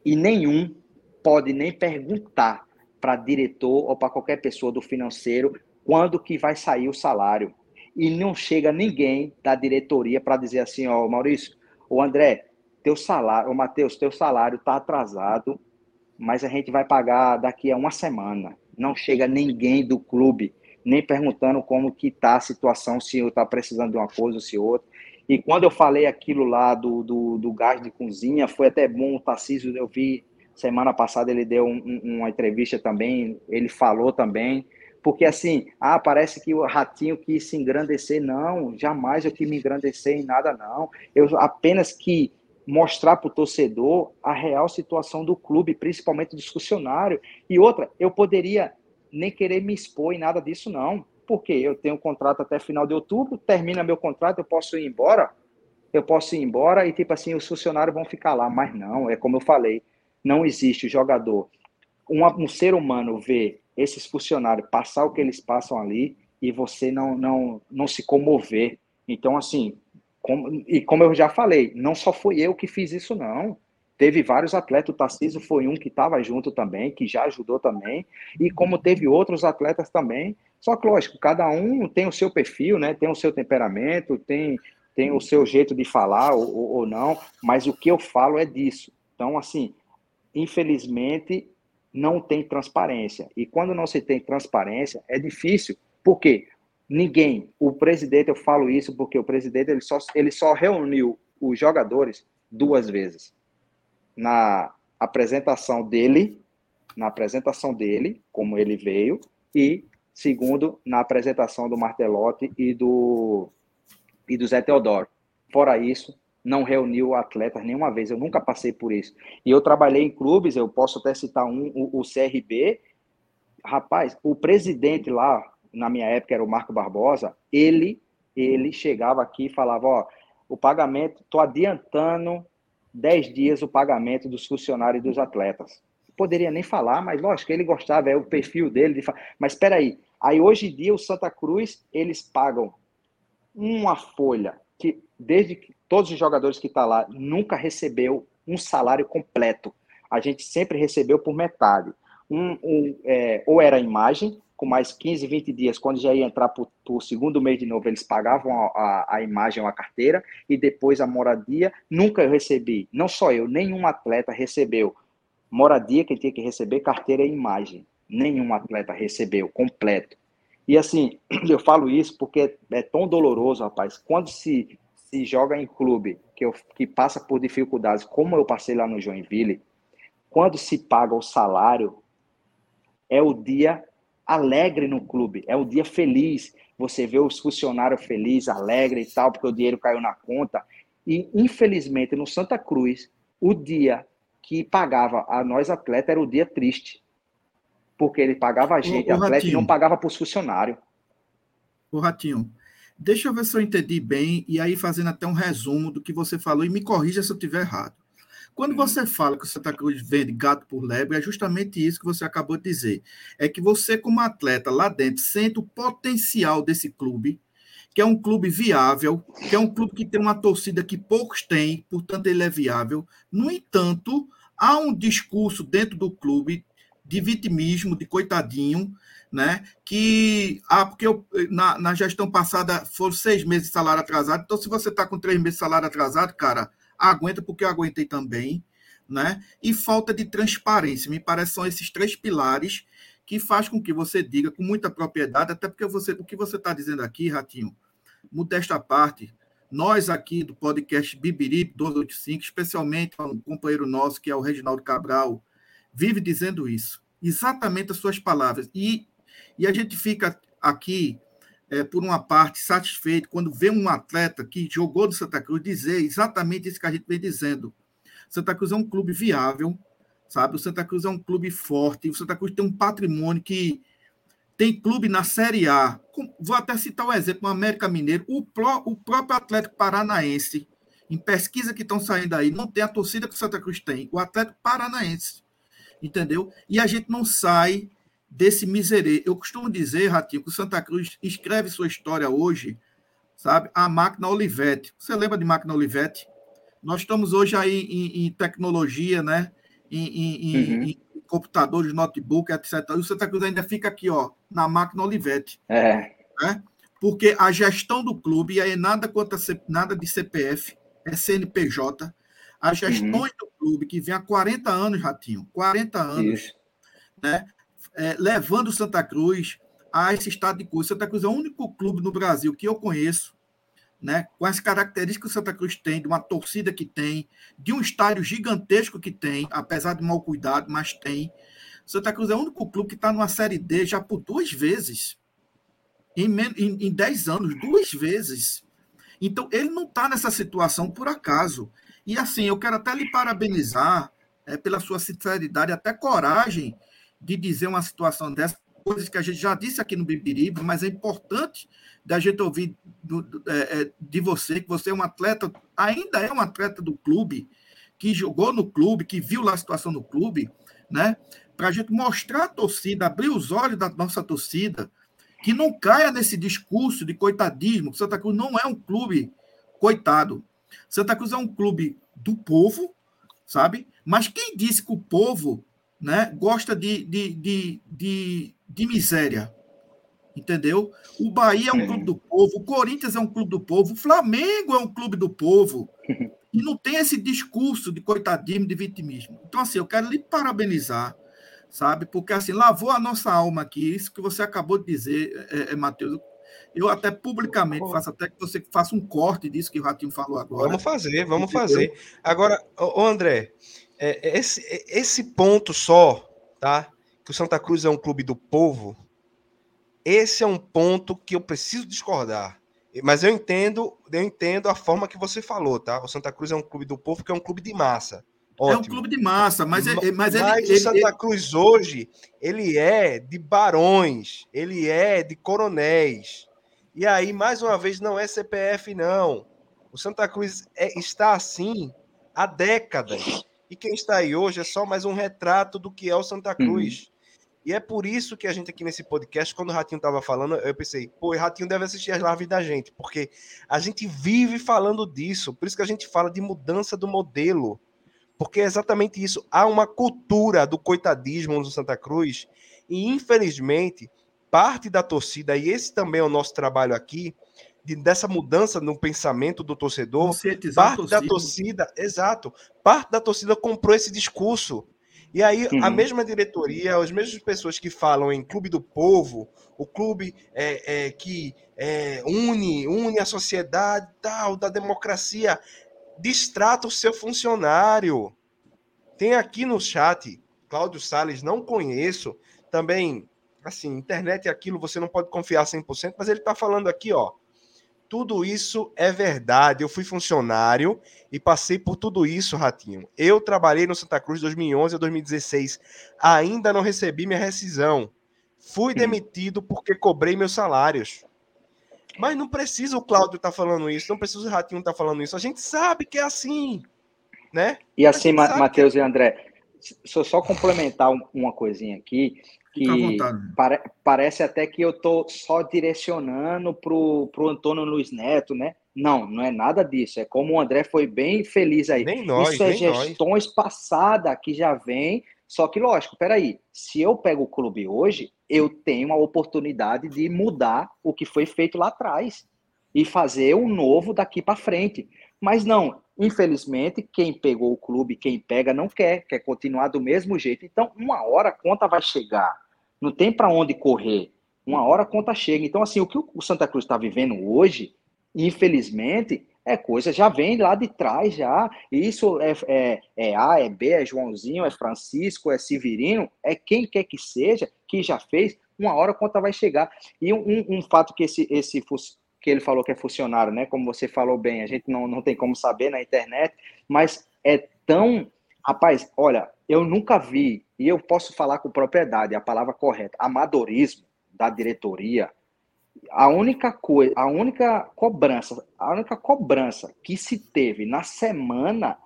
e nenhum pode nem perguntar para diretor ou para qualquer pessoa do financeiro quando que vai sair o salário. E não chega ninguém da diretoria para dizer assim, ó, Maurício, o André, teu salário, ô Matheus, teu salário está atrasado, mas a gente vai pagar daqui a uma semana. Não chega ninguém do clube, nem perguntando como que está a situação, se está precisando de uma coisa ou se outra. E quando eu falei aquilo lá do, do, do gás de cozinha, foi até bom, o Tarcísio, eu vi semana passada, ele deu um, uma entrevista também, ele falou também, porque assim, ah, parece que o ratinho quis se engrandecer, não, jamais eu quis me engrandecer em nada, não. Eu apenas que mostrar para o torcedor a real situação do clube, principalmente dos funcionários. E outra, eu poderia nem querer me expor em nada disso, não. Porque eu tenho um contrato até final de outubro, termina meu contrato, eu posso ir embora. Eu posso ir embora e, tipo assim, os funcionários vão ficar lá. Mas não, é como eu falei, não existe jogador um ser humano vê esses funcionários passar o que eles passam ali e você não, não, não se comover. Então, assim, como, e como eu já falei, não só fui eu que fiz isso, não. Teve vários atletas, o Tarcísio foi um que estava junto também, que já ajudou também, e como teve outros atletas também. Só que, lógico, cada um tem o seu perfil, né? tem o seu temperamento, tem, tem o seu jeito de falar ou, ou não, mas o que eu falo é disso. Então, assim, infelizmente, não tem transparência. E quando não se tem transparência, é difícil. Por quê? Ninguém, o presidente, eu falo isso porque o presidente ele só, ele só reuniu os jogadores duas vezes. Na apresentação dele, na apresentação dele, como ele veio, e segundo, na apresentação do Martelotti e do, e do Zé Teodoro. Fora isso, não reuniu atletas nenhuma vez, eu nunca passei por isso. E eu trabalhei em clubes, eu posso até citar um, o, o CRB. Rapaz, o presidente lá, na minha época era o Marco Barbosa, ele ele chegava aqui e falava, ó, o pagamento, tô adiantando 10 dias o pagamento dos funcionários e dos atletas. Poderia nem falar, mas lógico, ele gostava, é o perfil dele de. Mas espera aí, aí hoje em dia o Santa Cruz, eles pagam uma folha que desde que todos os jogadores que estão tá lá nunca recebeu um salário completo. A gente sempre recebeu por metade. Um, um é, ou era imagem, com mais 15, 20 dias, quando já ia entrar para o segundo mês de novo, eles pagavam a, a, a imagem ou a carteira, e depois a moradia. Nunca eu recebi, não só eu, nenhum atleta recebeu moradia, que tinha que receber carteira e imagem. Nenhum atleta recebeu completo. E assim, (clears throat) eu falo isso porque é tão doloroso, rapaz. Quando se, se joga em clube que, eu, que passa por dificuldades, como eu passei lá no Joinville, quando se paga o salário, é o dia alegre no clube, é o dia feliz. Você vê os funcionários felizes, alegres e tal, porque o dinheiro caiu na conta. E, infelizmente, no Santa Cruz, o dia que pagava a nós atletas era o dia triste. Porque ele pagava a gente, o, o atleta, e não pagava para os funcionários. O Ratinho, deixa eu ver se eu entendi bem, e aí fazendo até um resumo do que você falou, e me corrija se eu estiver errado. Quando você fala que o Santa Cruz vende gato por lebre, é justamente isso que você acabou de dizer. É que você, como atleta lá dentro, sente o potencial desse clube, que é um clube viável, que é um clube que tem uma torcida que poucos têm, portanto ele é viável. No entanto, há um discurso dentro do clube de vitimismo, de coitadinho, né? Que ah, porque eu, na, na gestão passada foram seis meses de salário atrasado, então se você está com três meses de salário atrasado, cara, aguenta porque eu aguentei também, né? E falta de transparência. Me parece são esses três pilares que faz com que você diga com muita propriedade, até porque você, o que você está dizendo aqui, Ratinho, modesta parte, nós aqui do podcast Bibiri 285, especialmente um companheiro nosso, que é o Reginaldo Cabral, vive dizendo isso. Exatamente as suas palavras. E, e a gente fica aqui é, por uma parte, satisfeito quando vê um atleta que jogou do Santa Cruz dizer exatamente isso que a gente vem dizendo. Santa Cruz é um clube viável, sabe? O Santa Cruz é um clube forte, o Santa Cruz tem um patrimônio que tem clube na Série A. Vou até citar um exemplo, o América Mineiro, o, pró, o próprio Atlético Paranaense, em pesquisa que estão saindo aí, não tem a torcida que o Santa Cruz tem, o Atlético Paranaense, entendeu? E a gente não sai desse miserê. Eu costumo dizer, Ratinho, que o Santa Cruz escreve sua história hoje, sabe? A máquina Olivetti. Você lembra de máquina Olivetti? Nós estamos hoje aí em, em tecnologia, né? Em, em, uhum. em, computadores, notebook, etc. E o Santa Cruz ainda fica aqui, ó, na máquina Olivetti. É. Né? Porque a gestão do clube, e aí nada contra nada de CPF, é CNPJ. As gestões uhum. do clube, que vem há 40 anos, Ratinho, 40 anos, Isso. né? é, levando Santa Cruz a esse estado de coisa. Santa Cruz é o único clube no Brasil que eu conheço, né, com as características que o Santa Cruz tem, de uma torcida que tem, de um estádio gigantesco que tem, apesar de mal cuidado, mas tem. Santa Cruz é o único clube que está numa Série D já por duas vezes. Em, em, em dez anos, duas vezes. Então, ele não está nessa situação por acaso. E assim, eu quero até lhe parabenizar é, pela sua sinceridade, até coragem de dizer uma situação dessa, coisas que a gente já disse aqui no Bibiribe, mas é importante da gente ouvir do, do, é, de você, que você é um atleta, ainda é um atleta do clube, que jogou no clube, que viu lá a situação do clube, né? para a gente mostrar a torcida, abrir os olhos da nossa torcida, que não caia nesse discurso de coitadismo, que Santa Cruz não é um clube coitado. Santa Cruz é um clube do povo, sabe? Mas quem disse que o povo né, gosta de, de, de, de, de miséria? Entendeu? O Bahia é um clube do povo, o Corinthians é um clube do povo, o Flamengo é um clube do povo. (laughs) E não tem esse discurso de coitadismo, de vitimismo. Então, assim, eu quero lhe parabenizar, sabe? Porque, assim, lavou a nossa alma aqui, isso que você acabou de dizer, é, é, Matheus. Eu até publicamente faço até que você faça um corte disso que o Ratinho falou agora. Vamos fazer, vamos fazer. Agora, ô André, é, esse, esse ponto só, tá? Que o Santa Cruz é um clube do povo, esse é um ponto que eu preciso discordar. Mas eu entendo, eu entendo a forma que você falou, tá? O Santa Cruz é um clube do povo que é um clube de massa. Ótimo. É um clube de massa, mas, é, mas, mas ele, o Santa ele, Cruz hoje, ele é de barões, ele é de coronéis. E aí, mais uma vez, não é CPF, não. O Santa Cruz é, está assim há décadas. E quem está aí hoje é só mais um retrato do que é o Santa uhum. Cruz. Uhum. E é por isso que a gente aqui nesse podcast, quando o Ratinho estava falando, eu pensei, pô, o Ratinho deve assistir as lives da gente, porque a gente vive falando disso. Por isso que a gente fala de mudança do modelo. Porque é exatamente isso. Há uma cultura do coitadismo no Santa Cruz, e infelizmente, parte da torcida, e esse também é o nosso trabalho aqui, de, dessa mudança no pensamento do torcedor, parte da torcida, exato, parte da torcida comprou esse discurso e aí, uhum. a mesma diretoria, as mesmas pessoas que falam em clube do povo, o clube é, é, que é, une, une a sociedade tal, da democracia, distrata o seu funcionário. Tem aqui no chat, Cláudio Salles, não conheço, também, assim, internet é aquilo, você não pode confiar 100%, mas ele está falando aqui, ó, tudo isso é verdade. Eu fui funcionário e passei por tudo isso, Ratinho. Eu trabalhei no Santa Cruz de 2011 a 2016. Ainda não recebi minha rescisão. Fui demitido porque cobrei meus salários. Mas não precisa o Cláudio estar tá falando isso, não precisa o Ratinho estar tá falando isso. A gente sabe que é assim, né? E assim, Matheus que... e André, só só complementar uma coisinha aqui que pare, parece até que eu estou só direcionando para o Antônio Luiz Neto, né? Não, não é nada disso. É como o André foi bem feliz aí. Nem nós, Isso é gestões passadas que já vem. Só que, lógico, peraí, se eu pego o clube hoje, eu tenho a oportunidade de mudar o que foi feito lá atrás e fazer o novo daqui para frente. Mas não, infelizmente, quem pegou o clube, quem pega, não quer, quer continuar do mesmo jeito. Então, uma hora a conta vai chegar. Não tem para onde correr. Uma hora a conta chega. Então, assim, o que o Santa Cruz está vivendo hoje, infelizmente, é coisa já vem lá de trás já. Isso é, é, é, A, é B, é Joãozinho, é Francisco, é Severino, é quem quer que seja que já fez. Uma hora a conta vai chegar. E um, um, fato que esse, esse que ele falou que é funcionário, né? Como você falou bem, a gente não, não tem como saber na internet, mas é tão. Rapaz, olha, eu nunca vi, e eu posso falar com propriedade, a palavra correta, amadorismo da diretoria. A única coisa, a única cobrança, a única cobrança que se teve na semana,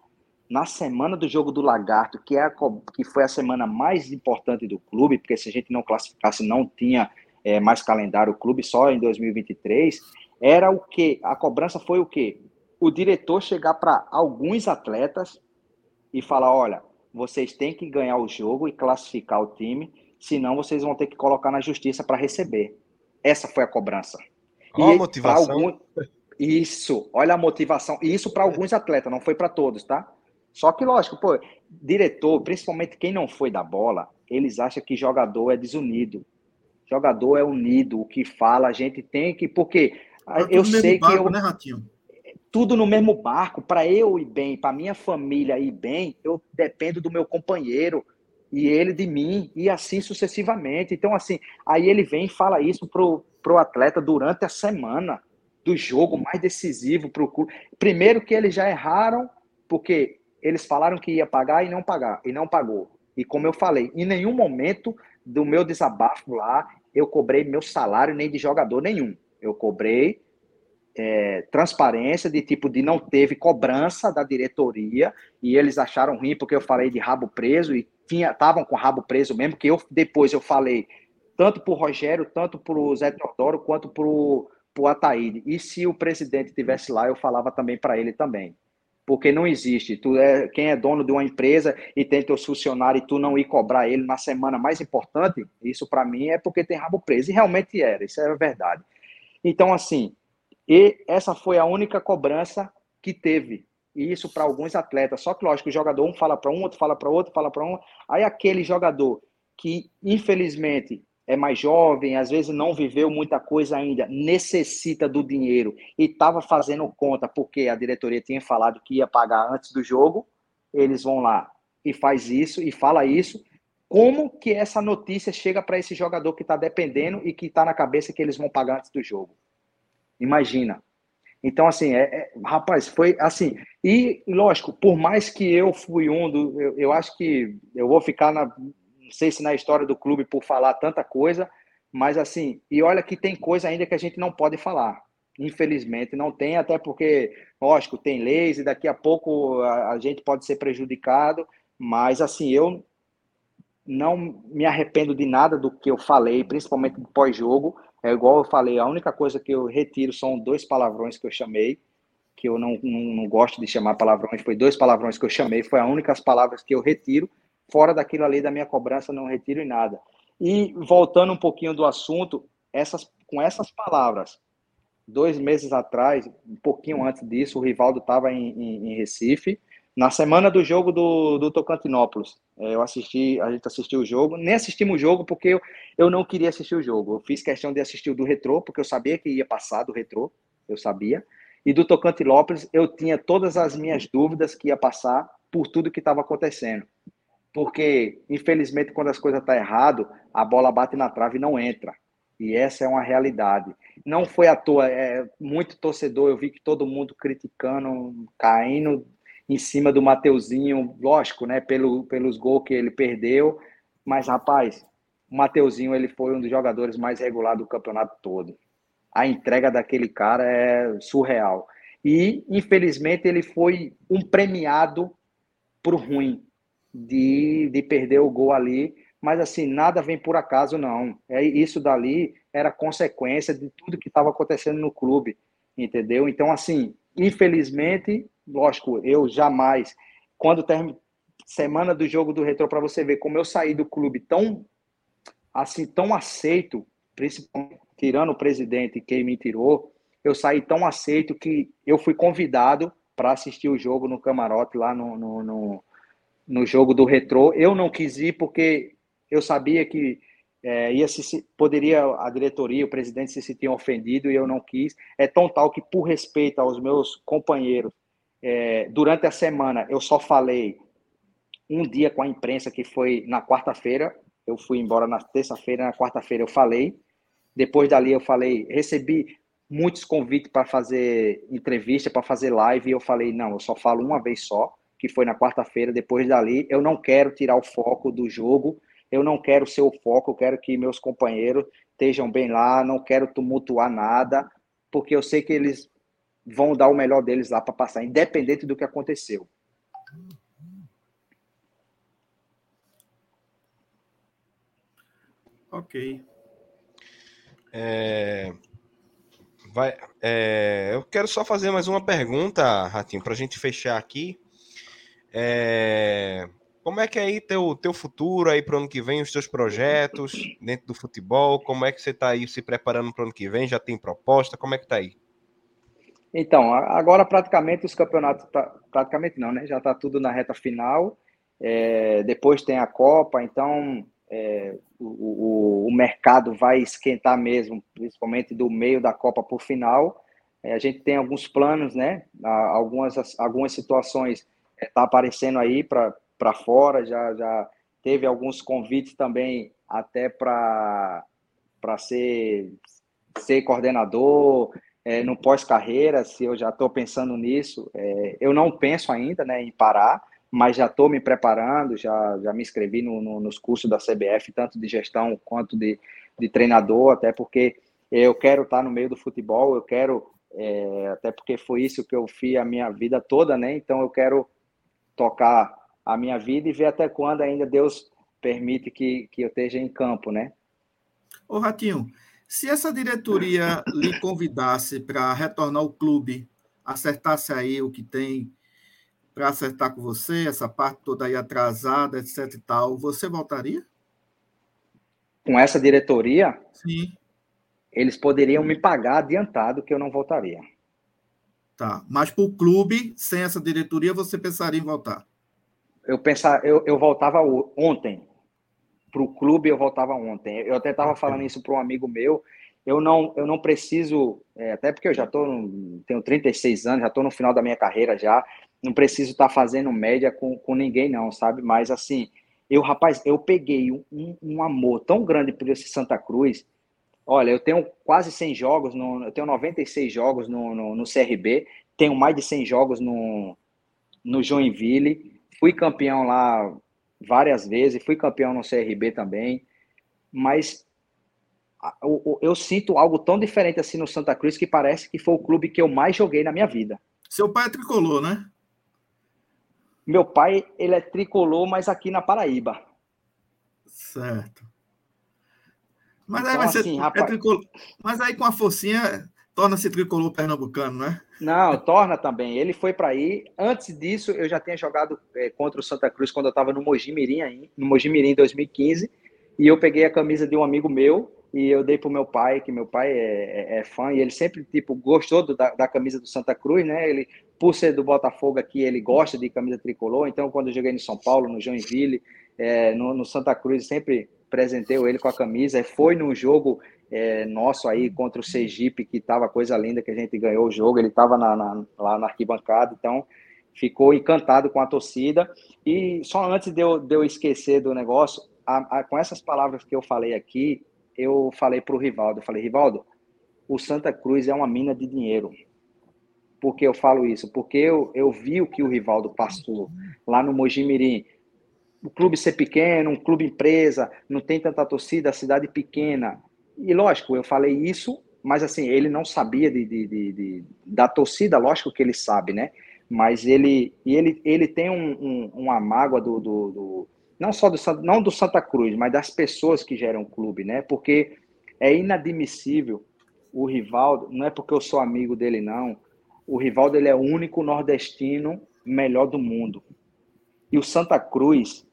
na semana do jogo do Lagarto, que, é a, que foi a semana mais importante do clube, porque se a gente não classificasse, não tinha é, mais calendário o clube, só em 2023 era o que? A cobrança foi o quê? O diretor chegar para alguns atletas e falar: olha, vocês têm que ganhar o jogo e classificar o time, senão vocês vão ter que colocar na justiça para receber. Essa foi a cobrança. Olha e a motivação. Algum... Isso, olha a motivação. E isso para alguns atletas, não foi para todos, tá? Só que, lógico, pô, diretor, principalmente quem não foi da bola, eles acham que jogador é desunido. Jogador é unido, o que fala, a gente tem que. Porque Tá eu sei barco, que eu. Né, Ratinho? Tudo no mesmo barco. Para eu ir bem, para minha família ir bem, eu dependo do meu companheiro e ele de mim, e assim sucessivamente. Então, assim, aí ele vem e fala isso pro, pro atleta durante a semana do jogo mais decisivo para o clube. Primeiro que eles já erraram, porque eles falaram que ia pagar e não pagar, e não pagou. E como eu falei, em nenhum momento do meu desabafo lá, eu cobrei meu salário nem de jogador nenhum. Eu cobrei é, transparência de tipo de não teve cobrança da diretoria e eles acharam ruim porque eu falei de rabo preso e estavam com o rabo preso mesmo, que eu depois eu falei tanto para o Rogério, tanto para o Zé Teodoro, quanto para o Ataíde. E se o presidente estivesse lá, eu falava também para ele também. Porque não existe. Tu é, quem é dono de uma empresa e tem teu funcionário e tu não ir cobrar ele na semana mais importante, isso para mim é porque tem rabo preso. E realmente era, isso era verdade. Então, assim, e essa foi a única cobrança que teve. E isso para alguns atletas. Só que, lógico, o jogador um fala para um, outro fala para outro, fala para um. Aí aquele jogador que, infelizmente, é mais jovem, às vezes não viveu muita coisa ainda, necessita do dinheiro e estava fazendo conta porque a diretoria tinha falado que ia pagar antes do jogo, eles vão lá e faz isso e fala isso. Como que essa notícia chega para esse jogador que está dependendo e que está na cabeça que eles vão pagar antes do jogo? Imagina. Então, assim, é, é, rapaz, foi assim. E, lógico, por mais que eu fui um do. Eu, eu acho que eu vou ficar na, não sei se na história do clube por falar tanta coisa, mas assim, e olha que tem coisa ainda que a gente não pode falar. Infelizmente, não tem, até porque, lógico, tem leis e daqui a pouco a, a gente pode ser prejudicado, mas assim, eu não me arrependo de nada do que eu falei, principalmente do pós-jogo. É igual eu falei, a única coisa que eu retiro são dois palavrões que eu chamei, que eu não, não, não gosto de chamar palavrões, foi dois palavrões que eu chamei, foi as únicas palavras que eu retiro, fora daquilo ali da minha cobrança, não retiro em nada. E voltando um pouquinho do assunto, essas, com essas palavras, dois meses atrás, um pouquinho antes disso, o Rivaldo estava em, em, em, Recife, na semana do jogo do, do Tocantinópolis. É, eu assisti, a gente assistiu o jogo, nem assistimos o jogo porque eu, eu não queria assistir o jogo. Eu fiz questão de assistir o do Retrô, porque eu sabia que ia passar do Retrô, eu sabia. E do Tocantinópolis, eu tinha todas as minhas dúvidas que ia passar por tudo que estava acontecendo porque infelizmente quando as coisas estão tá errado, a bola bate na trave e não entra. E essa é uma realidade. Não foi à toa, é muito torcedor, eu vi que todo mundo criticando, caindo em cima do Mateuzinho, lógico, né, pelo, pelos gols que ele perdeu, mas rapaz, o Mateuzinho ele foi um dos jogadores mais regulares do campeonato todo. A entrega daquele cara é surreal. E infelizmente ele foi um premiado por ruim, de, de perder o gol ali, mas assim, nada vem por acaso, não. É Isso dali era consequência de tudo que estava acontecendo no clube, entendeu? Então, assim, infelizmente, lógico, eu jamais, quando termina semana do jogo do Retro, para você ver como eu saí do clube tão, assim, tão aceito, principalmente tirando o presidente quem me tirou, eu saí tão aceito que eu fui convidado para assistir o jogo no camarote lá no, no, no no jogo do retrô. Eu não quis ir porque eu sabia que é, ia se, poderia a diretoria, o presidente se sentir ofendido e eu não quis. É tão tal que, por respeito aos meus companheiros, é, durante a semana eu só falei um dia com a imprensa, que foi na quarta-feira. Eu fui embora na terça-feira, na quarta-feira eu falei. Depois dali eu falei, recebi muitos convites para fazer entrevista, para fazer live, e eu falei, não, eu só falo uma vez só que foi na quarta-feira, depois dali, eu não quero tirar o foco do jogo, eu não quero ser o foco, eu quero que meus companheiros estejam bem lá, não quero tumultuar nada, porque eu sei que eles vão dar o melhor deles lá para passar, independente do que aconteceu. Ok. É, vai, é, eu quero só fazer mais uma pergunta, Ratinho, para a gente fechar aqui. É... Como é que é aí teu, teu futuro aí para o ano que vem, os teus projetos dentro do futebol? Como é que você está aí se preparando para o ano que vem? Já tem proposta? Como é que está aí? Então, agora praticamente os campeonatos, praticamente não, né? Já está tudo na reta final. É, depois tem a Copa, então é, o, o, o, mercado vai esquentar mesmo, principalmente do meio da Copa para o final. É, a gente tem alguns planos, né? Algumas, algumas situações está aparecendo aí para fora, já, já teve alguns convites também até para ser, ser coordenador é, no pós-carreira, se eu já estou pensando nisso. É, eu não penso ainda né, em parar, mas já estou me preparando, já, já me inscrevi no, no, nos cursos da CBF, tanto de gestão quanto de, de treinador, até porque eu quero estar no meio do futebol, eu quero, é, até porque foi isso que eu fiz a minha vida toda, né? Então eu quero tocar a minha vida e ver até quando ainda Deus permite que, que eu esteja em campo, né? Ô, Ratinho, se essa diretoria lhe convidasse para retornar ao clube, acertasse aí o que tem para acertar com você, essa parte toda aí atrasada, etc e tal, você voltaria? Com essa diretoria? Sim. Eles poderiam me pagar adiantado que eu não voltaria. Tá. Mas para o clube, sem essa diretoria, você pensaria em voltar? Eu pensar, eu, eu voltava ontem. Para o clube, eu voltava ontem. Eu até estava falando isso para um amigo meu. Eu não, eu não preciso, é, até porque eu já tô, tenho 36 anos, já estou no final da minha carreira já. Não preciso estar tá fazendo média com, com ninguém, não, sabe? Mas assim, eu, rapaz, eu peguei um, um amor tão grande por esse Santa Cruz Olha, eu tenho quase 100 jogos, no, eu tenho 96 jogos no, no, no CRB, tenho mais de 100 jogos no, no Joinville, fui campeão lá várias vezes, fui campeão no CRB também, mas eu, eu, sinto algo tão diferente assim no Santa Cruz que parece que foi o clube que eu mais joguei na minha vida. Seu pai é tricolor, né? Meu pai, ele é tricolor, mas aqui na Paraíba. Certo. Mas então, aí vai assim, ser. Rapaz... É tricolor... Mas aí com a forcinha torna-se tricolor pernambucano, né? Não, torna também. Ele foi para aí. Antes disso, eu já tinha jogado é, contra o Santa Cruz quando eu estava no Mojimirim aí, no Mojimirim em 2015. E eu peguei a camisa de um amigo meu e eu dei pro meu pai, que meu pai é, é, é fã, e ele sempre, tipo, gostou do, da, da, camisa do Santa Cruz, né? Ele, por ser do Botafogo aqui, ele gosta de camisa tricolor. Então, quando eu joguei no São Paulo, no Joinville, é, no, no Santa Cruz, sempre presentei ele com a camisa. Foi num jogo é, nosso aí contra o Sergipe, que estava coisa linda, que a gente ganhou o jogo. Ele estava lá na arquibancada, então ficou encantado com a torcida. E só antes de eu, de eu esquecer do negócio, a, a, com essas palavras que eu falei aqui, eu falei para o Rivaldo, eu falei, Rivaldo, o Santa Cruz é uma mina de dinheiro. Por que eu falo isso? Porque eu, eu vi o que o Rivaldo passou lá no Mojimirim o clube ser pequeno, um clube empresa, não tem tanta torcida, a cidade pequena. E lógico, eu falei isso, mas assim, ele não sabia de, de, de, de da torcida, lógico que ele sabe, né? Mas ele, ele, ele tem um, um, uma mágoa do, do, do, não só do, não do Santa Cruz, mas das pessoas que geram o clube, né? Porque é inadmissível o Rivaldo, não é porque eu sou amigo dele, não. O Rivaldo ele é o único nordestino melhor do mundo. E o Santa Cruz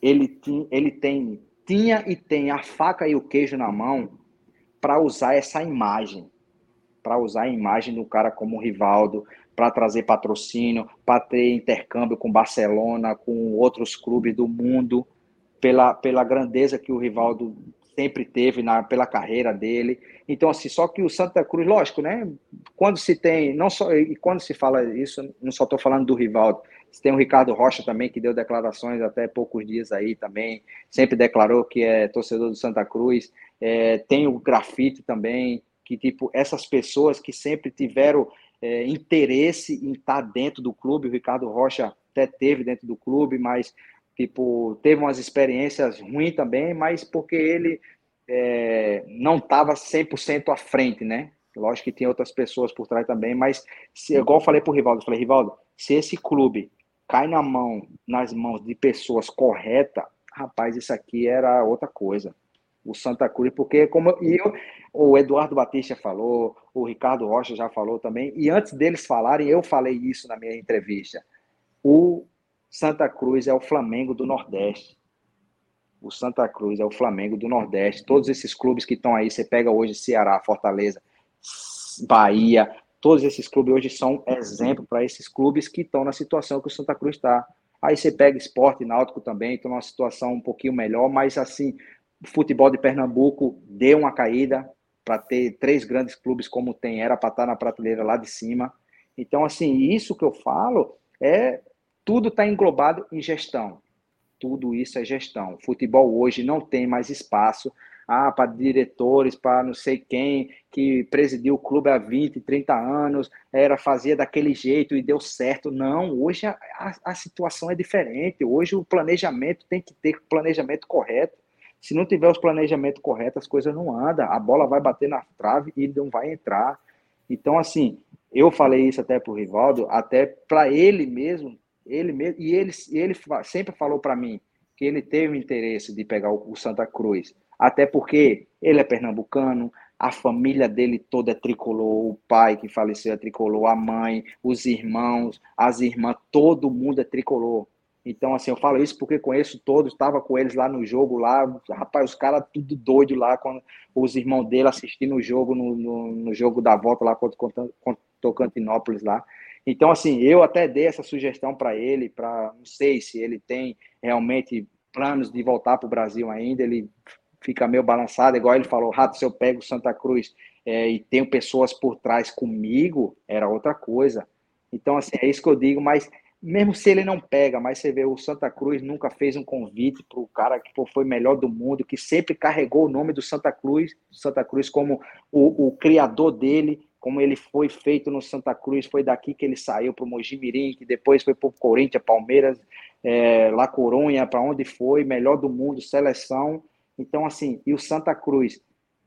ele, ele tem, tinha e tem a faca e o queijo na mão para usar essa imagem, para usar a imagem do cara como Rivaldo, para trazer patrocínio, para ter intercâmbio com Barcelona, com outros clubes do mundo, pela, pela grandeza que o Rivaldo sempre teve na, pela carreira dele. Então, assim, só que o Santa Cruz, lógico, né? Quando se tem, não só, e quando se fala isso, não só estou falando do Rivaldo, tem o Ricardo Rocha também, que deu declarações até poucos dias aí também, sempre declarou que é torcedor do Santa Cruz. É, tem o grafite também, que tipo, essas pessoas que sempre tiveram é, interesse em estar dentro do clube, o Ricardo Rocha até teve dentro do clube, mas tipo, teve umas experiências ruins também, mas porque ele é, não estava 100% à frente, né? Lógico que tem outras pessoas por trás também, mas se, igual eu falei para o Rivaldo, falei, Rivaldo, se esse clube cai na mão, nas mãos de pessoas corretas, rapaz, isso aqui era outra coisa. O Santa Cruz, porque como eu, o Eduardo Batista falou, o Ricardo Rocha já falou também, e antes deles falarem, eu falei isso na minha entrevista. O Santa Cruz é o Flamengo do Nordeste. O Santa Cruz é o Flamengo do Nordeste. Todos esses clubes que estão aí, você pega hoje Ceará, Fortaleza, Bahia, Todos esses clubes hoje são exemplo para esses clubes que estão na situação que o Santa Cruz está. Aí você pega esporte náutico também, estão numa situação um pouquinho melhor, mas assim, futebol de Pernambuco deu uma caída para ter três grandes clubes como tem, era para estar tá na prateleira lá de cima. Então, assim, isso que eu falo é tudo está englobado em gestão. Tudo isso é gestão. Futebol hoje não tem mais espaço ah, para diretores, para não sei quem, que presidiu o clube há 20, 30 anos, era fazia daquele jeito e deu certo. Não, hoje a, a, a situação é diferente. Hoje o planejamento tem que ter planejamento correto. Se não tiver os planejamentos corretos, as coisas não andam. A bola vai bater na trave e não vai entrar. Então, assim, eu falei isso até para o Rivaldo, até para ele mesmo Ele mesmo, e ele, ele sempre falou para mim que ele teve interesse de pegar o, o Santa Cruz, até porque ele é pernambucano, a família dele toda é tricolor, o pai que faleceu é tricolor, a mãe, os irmãos, as irmãs, todo mundo é tricolor. Então, assim, eu falo isso porque conheço todos, estava com eles lá no jogo, lá, rapaz, os caras tudo doido lá, quando os irmãos dele assistindo o jogo, no, no, no jogo da volta lá contra, contra Tocantinópolis lá. Então, assim, eu até dei essa sugestão para ele, para não sei se ele tem realmente planos de voltar para o Brasil ainda, ele fica meio balançado, igual ele falou, Rato, se eu pego Santa Cruz é, e tenho pessoas por trás comigo, era outra coisa. Então, assim, é isso que eu digo, mas mesmo se ele não pega, mas você vê, o Santa Cruz nunca fez um convite para o cara que foi melhor do mundo, que sempre carregou o nome do Santa Cruz, Santa Cruz como o, o criador dele, como ele foi feito no Santa Cruz, foi daqui que ele saiu para o Mojimirim, que depois foi para o Corinthians, Palmeiras, é, La Coruña, para onde foi, melhor do mundo, seleção. Então, assim, e o Santa Cruz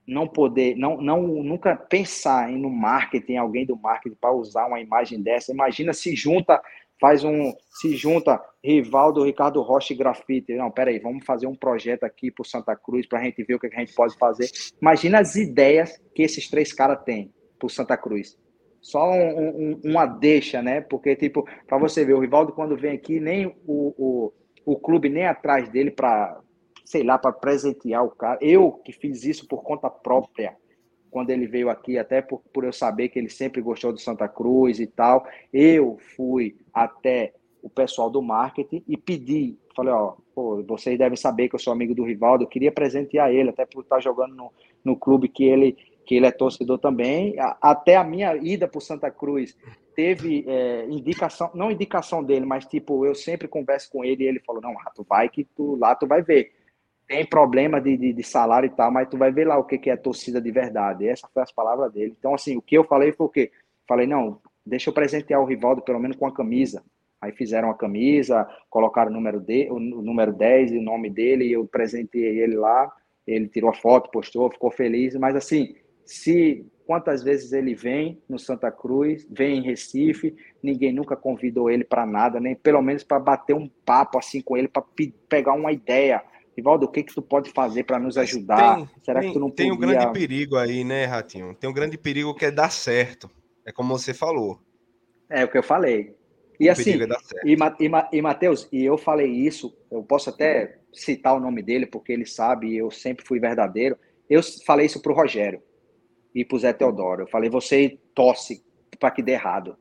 não poder, não, não nunca pensar em no marketing, alguém do marketing para usar uma imagem dessa. Imagina se junta faz um, se junta Rivaldo, Ricardo Rocha e Grafite. Não, peraí, vamos fazer um projeto aqui para Santa Cruz para a gente ver o que a gente pode fazer. Imagina as ideias que esses três caras têm para Santa Cruz. Só um, um, uma deixa, né? Porque, tipo, para você ver, o Rivaldo, quando vem aqui, nem o, o, o clube nem atrás dele para, sei lá, para presentear o cara. Eu que fiz isso por conta própria quando ele veio aqui, até por, por eu saber que ele sempre gostou do Santa Cruz e tal, eu fui até o pessoal do marketing e pedi, falei, ó, pô, vocês devem saber que eu sou amigo do Rivaldo, eu queria presentear ele, até por estar jogando no, no clube que ele, que ele é torcedor também, até a minha ida para Santa Cruz teve é, indicação, não indicação dele, mas tipo, eu sempre converso com ele e ele falou, não, tu vai que tu lá tu vai ver tem problema de, de, de, salário e tal, mas tu vai ver lá o que, que é torcida de verdade. Essa foi as palavras dele. Então, assim, o que eu falei foi o quê? Falei, não, deixa eu presentear o Rivaldo pelo menos com a camisa. Aí fizeram a camisa, colocaram o número, de, o número 10 e o nome dele, e eu presenteei ele lá. Ele tirou a foto, postou, ficou feliz. Mas, assim, se quantas vezes ele vem no Santa Cruz, vem em Recife, ninguém nunca convidou ele para nada, nem pelo menos para bater um papo assim com ele, para pegar uma ideia Rivaldo, o que que tu pode fazer para nos ajudar? Tem, Será tem, que tu não Tem podia... um grande perigo aí, né, Ratinho? Tem um grande perigo que é dar certo. É como você falou. É o que eu falei. E o assim, é e, e, e Matheus, e eu falei isso, eu posso até citar o nome dele, porque ele sabe, eu sempre fui verdadeiro. Eu falei isso pro Rogério e pro Zé Teodoro. Eu falei, você tosse para que dê errado.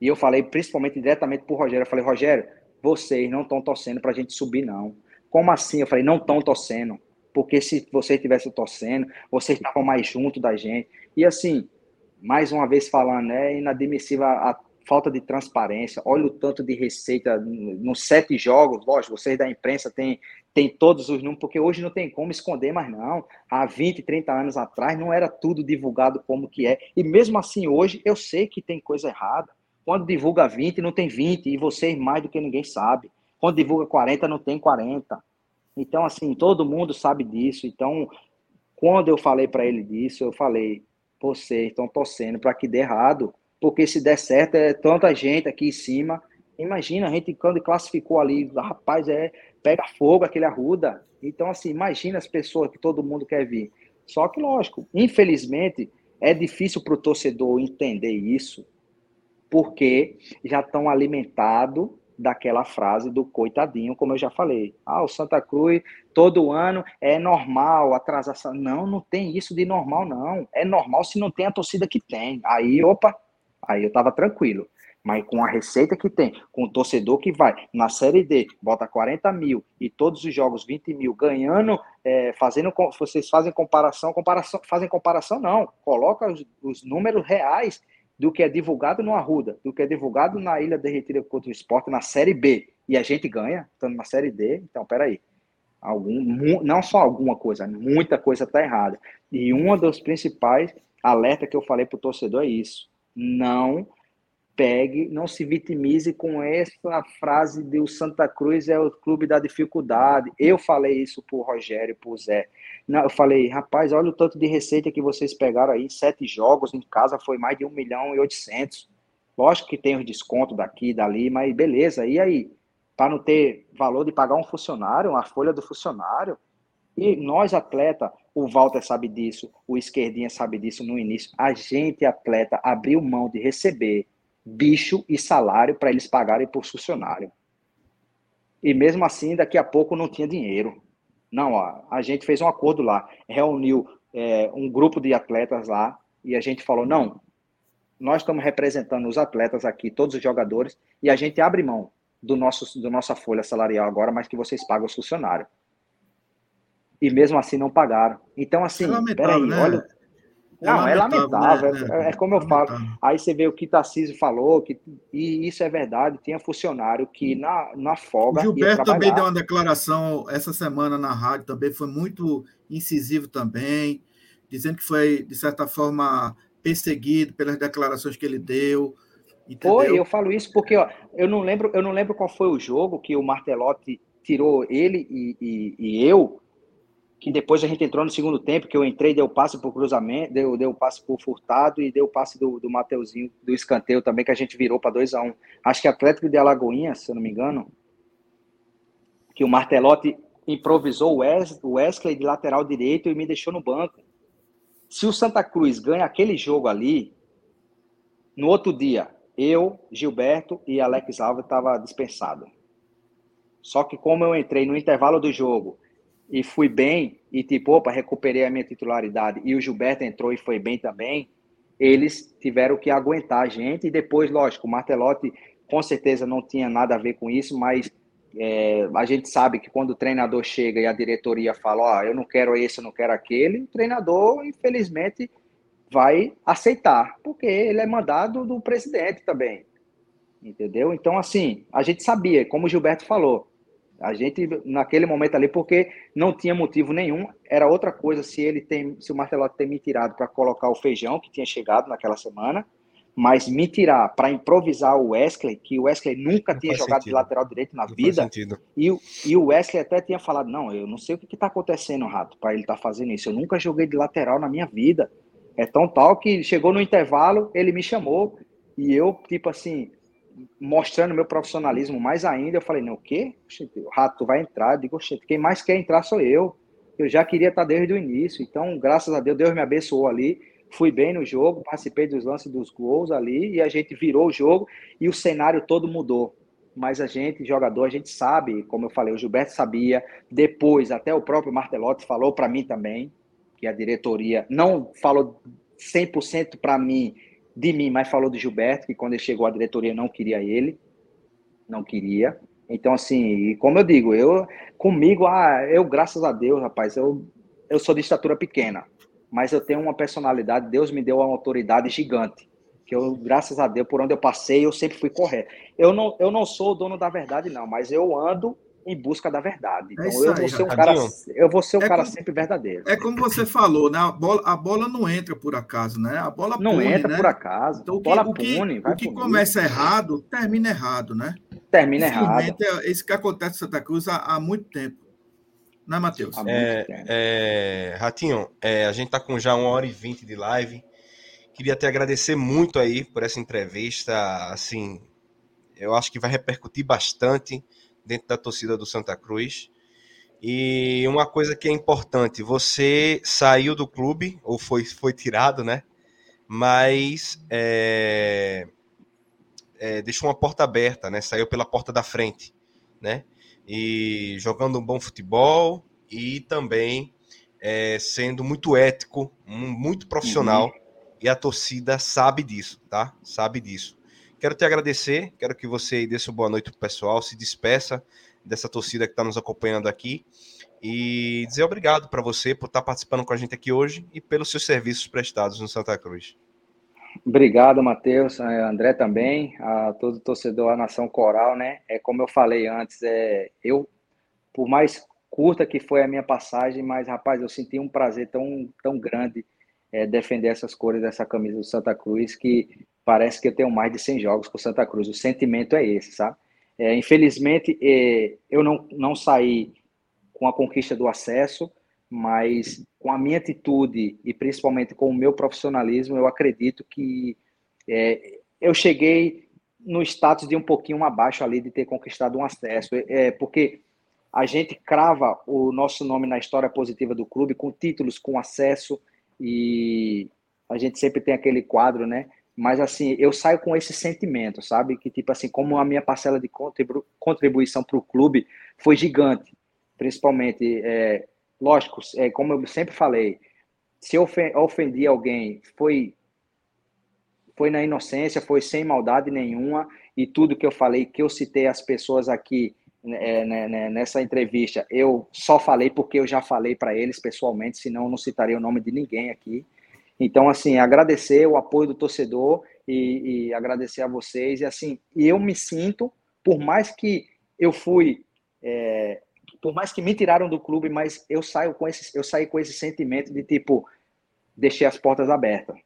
E eu falei principalmente diretamente pro Rogério. Eu falei, Rogério, vocês não estão torcendo para a gente subir, não. Como assim? Eu falei, não estão torcendo. Porque se você estivesse torcendo, vocês estavam mais junto da gente. E assim, mais uma vez falando, é inadmissível a, a falta de transparência. Olha o tanto de receita nos sete jogos. Lógico, vocês da imprensa têm tem todos os números, porque hoje não tem como esconder mais não. Há 20, 30 anos atrás não era tudo divulgado como que é. E mesmo assim hoje eu sei que tem coisa errada. Quando divulga 20, não tem 20, e vocês mais do que ninguém sabe. Quando divulga 40, não tem 40. Então, assim, todo mundo sabe disso. Então, quando eu falei para ele disso, eu falei: vocês estão torcendo para que dê errado, porque se der certo, é tanta gente aqui em cima. Imagina, a gente quando classificou ali, rapaz, é pega fogo aquele arruda. Então, assim, imagina as pessoas que todo mundo quer vir. Só que, lógico, infelizmente, é difícil para o torcedor entender isso, porque já estão alimentados daquela frase do coitadinho, como eu já falei. Ah, o Santa Cruz todo ano é normal atrasar. Não, não tem isso de normal, não. É normal se não tem a torcida que tem. Aí, opa, aí eu tava tranquilo. Mas com a receita que tem, com o torcedor que vai na Série D, bota 40 mil e todos os jogos 20 mil ganhando, é, fazendo, vocês fazem comparação, comparação, fazem comparação não, coloca os, os números reais do que é divulgado no Arruda, do que é divulgado na Ilha Derretida contra o Esporte na Série B, e a gente ganha, estando na Série D, então peraí. Algum, não só alguma coisa, muita coisa está errada. E uma dos principais alertas que eu falei para o torcedor é isso. Não pegue, não se vitimize com essa frase de o Santa Cruz é o clube da dificuldade. Eu falei isso para o Rogério, para o Zé. Eu falei, rapaz, olha o tanto de receita que vocês pegaram aí, sete jogos em casa foi mais de um milhão e oitocentos. Lógico que tem os descontos daqui e dali, mas beleza, e aí? Para não ter valor de pagar um funcionário, uma folha do funcionário. E nós, atleta, o Walter sabe disso, o Esquerdinha sabe disso no início. A gente, atleta, abriu mão de receber bicho e salário para eles pagarem por funcionário. E mesmo assim, daqui a pouco não tinha dinheiro. Não, ó, a gente fez um acordo lá, reuniu é, um grupo de atletas lá e a gente falou: não, nós estamos representando os atletas aqui, todos os jogadores, e a gente abre mão do nosso do nossa folha salarial agora, mas que vocês pagam os funcionários. E mesmo assim não pagaram. Então, assim, é peraí, né? olha. É não, é lamentável. Né? É, é, como eu falo. Aí você vê o que Tarcísio falou, que, e isso é verdade. Tinha funcionário que na, na folga. O Gilberto também deu uma declaração essa semana na rádio, também foi muito incisivo também, dizendo que foi, de certa forma, perseguido pelas declarações que ele deu. Entendeu? Foi, eu falo isso porque ó, eu não lembro, eu não lembro qual foi o jogo que o Martelotti tirou ele e, e, e eu, que depois a gente entrou no segundo tempo, que eu entrei, deu passe por cruzamento, deu, deu passe por Furtado e deu passe do, do Mateuzinho, do escanteio também, que a gente virou para 2 a 1 um. Acho que Atlético de Alagoinha, se eu não me engano, que o Martelotti improvisou o Wesley de lateral direito e me deixou no banco. Se o Santa Cruz ganha aquele jogo ali, no outro dia, eu, Gilberto e Alex Alves estava dispensado. Só que como eu entrei no intervalo do jogo e fui bem, e tipo, opa, recuperei a minha titularidade, e o Gilberto entrou e foi bem também, eles tiveram que aguentar a gente, e depois, lógico, o Martelotti com certeza não tinha nada a ver com isso, mas é, a gente sabe que quando o treinador chega e a diretoria fala, ó, oh, eu não quero esse, eu não quero aquele, o treinador, infelizmente, vai aceitar, porque ele é mandado do presidente também. Entendeu? Então, assim, a gente sabia, como o Gilberto falou, a gente, naquele momento ali, porque não tinha motivo nenhum, era outra coisa se ele tem, se o Martelotti tem me tirado para colocar o feijão que tinha chegado naquela semana, mas me tirar para improvisar o Wesley, que o Wesley nunca não tinha jogado sentido. de lateral direito na não vida, e, e o Wesley até tinha falado: Não, eu não sei o que está acontecendo, Rato, para ele estar tá fazendo isso. Eu nunca joguei de lateral na minha vida. É tão tal que chegou no intervalo, ele me chamou, e eu, tipo assim, mostrando meu profissionalismo mais ainda, eu falei: Não, o quê? O Rato vai entrar. Eu digo: quem mais quer entrar sou eu. Eu já queria estar desde o início. Então, graças a Deus, Deus me abençoou ali fui bem no jogo, participei dos lances dos gols ali e a gente virou o jogo e o cenário todo mudou. Mas a gente, jogador, a gente sabe, como eu falei, o Gilberto sabia, depois até o próprio Martelotti falou para mim também, que a diretoria não falou 100% para mim, de mim, mas falou do Gilberto, que quando ele chegou a diretoria não queria ele, não queria. Então, assim, como eu digo, eu comigo, ah, eu, graças a Deus, rapaz, eu, eu sou de estatura pequena mas eu tenho uma personalidade, Deus me deu uma autoridade gigante, que eu, graças a Deus, por onde eu passei, eu sempre fui correto. Eu não, eu não sou o dono da verdade, não, mas eu ando em busca da verdade. É então é eu, vou ser um cara, eu vou ser um é cara como, sempre verdadeiro. É como você falou, né? A bola, a bola não entra por acaso, né? A bola não pune, entra né? por acaso. Então, o que, o que, pune, o que começa errado, termina errado, né? Termina errado. É isso que acontece em Santa Cruz há, há muito tempo. Não é, Matheus? É, é, Ratinho, é, a gente tá com já uma hora e vinte de live. Queria até agradecer muito aí por essa entrevista. Assim, eu acho que vai repercutir bastante dentro da torcida do Santa Cruz. E uma coisa que é importante, você saiu do clube, ou foi, foi tirado, né? Mas é, é, deixou uma porta aberta, né? Saiu pela porta da frente, né? e jogando um bom futebol e também é, sendo muito ético, muito profissional. Uhum. E a torcida sabe disso, tá? Sabe disso. Quero te agradecer, quero que você dê sua boa noite pro pessoal, se despeça dessa torcida que está nos acompanhando aqui e dizer obrigado para você por estar tá participando com a gente aqui hoje e pelos seus serviços prestados no Santa Cruz. Obrigado, Matheus, é, André também, a todo torcedor, a nação coral, né? É como eu falei antes, é, eu, por mais curta que foi a minha passagem, mas rapaz, eu senti um prazer tão, tão grande é, defender essas cores dessa camisa do Santa Cruz que parece que eu tenho mais de 100 jogos com Santa Cruz. O sentimento é esse, sabe? É, infelizmente, é, eu não, não saí com a conquista do acesso, mas com a minha atitude e principalmente com o meu profissionalismo, eu acredito que é, eu cheguei no status de um pouquinho abaixo ali de ter conquistado um acesso, é, porque a gente crava o nosso nome na história positiva do clube com títulos, com acesso e a gente sempre tem aquele quadro, né? Mas assim, eu saio com esse sentimento, sabe? Que tipo assim, como a minha parcela de contribu contribuição para o clube foi gigante, principalmente, é, lógico, é, como eu sempre falei, se eu ofendi alguém, foi foi na inocência, foi sem maldade nenhuma, e tudo que eu falei, que eu citei as pessoas aqui é, né, né, nessa entrevista, eu só falei porque eu já falei para eles pessoalmente, senão eu não citaria o nome de ninguém aqui. Então, assim, agradecer o apoio do torcedor e, e agradecer a vocês. E assim, eu me sinto, por mais que eu fui, é, por mais que me tiraram do clube, mas eu saio com esse, eu saí com esse sentimento de tipo, deixei as portas abertas.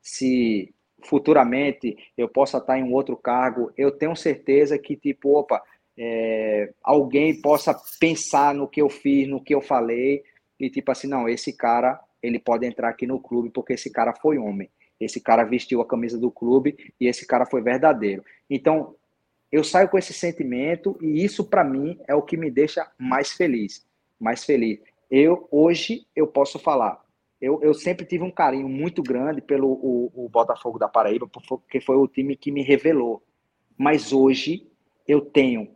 Se futuramente eu possa estar em um outro cargo, eu tenho certeza que tipo, opa, é, alguém possa pensar no que eu fiz, no que eu falei e tipo assim, não, esse cara ele pode entrar aqui no clube porque esse cara foi homem. Esse cara vestiu a camisa do clube e esse cara foi verdadeiro. Então, eu saio com esse sentimento e isso para mim é o que me deixa mais feliz, mais feliz. Eu hoje eu posso falar, eu, eu sempre tive um carinho muito grande pelo o, o Botafogo da Paraíba, porque foi o time que me revelou. Mas hoje eu tenho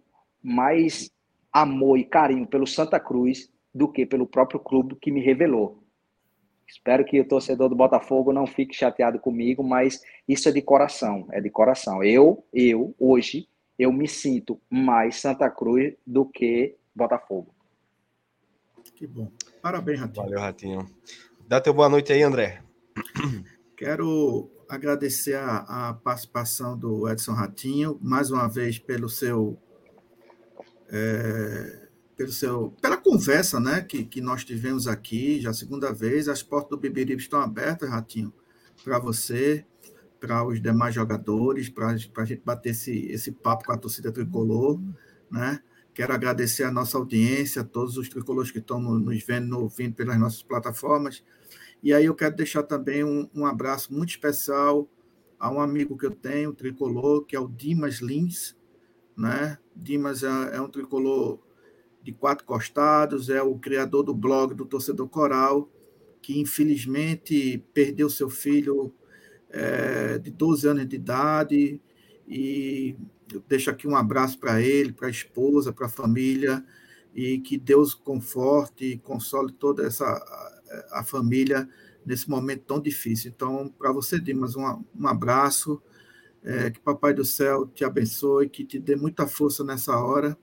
mais amor e carinho pelo Santa Cruz do que pelo próprio clube que me revelou. Espero que o torcedor do Botafogo não fique chateado comigo, mas isso é de coração, é de coração. Eu, eu, hoje, eu me sinto mais Santa Cruz do que Botafogo. Que bom. Parabéns, Ratinho. Valeu, Ratinho. Dá teu boa noite aí, André. Quero agradecer a, a participação do Edson Ratinho, mais uma vez pelo seu é, pelo seu, pela conversa né, que, que nós tivemos aqui, já segunda vez. As portas do Bibiribe estão abertas, Ratinho, para você, para os demais jogadores, para a gente bater esse, esse papo com a torcida tricolor. Né? Quero agradecer a nossa audiência, a todos os tricolores que estão nos vendo, ouvindo pelas nossas plataformas. E aí eu quero deixar também um, um abraço muito especial a um amigo que eu tenho, tricolor, que é o Dimas Lins. Né? Dimas é, é um tricolor de quatro costados, é o criador do blog do Torcedor Coral, que infelizmente perdeu seu filho é, de 12 anos de idade, e eu deixo aqui um abraço para ele, para a esposa, para a família, e que Deus conforte e console toda essa a, família nesse momento tão difícil. Então, para você, Dimas, um, um abraço, é, que Papai do Céu te abençoe, que te dê muita força nessa hora,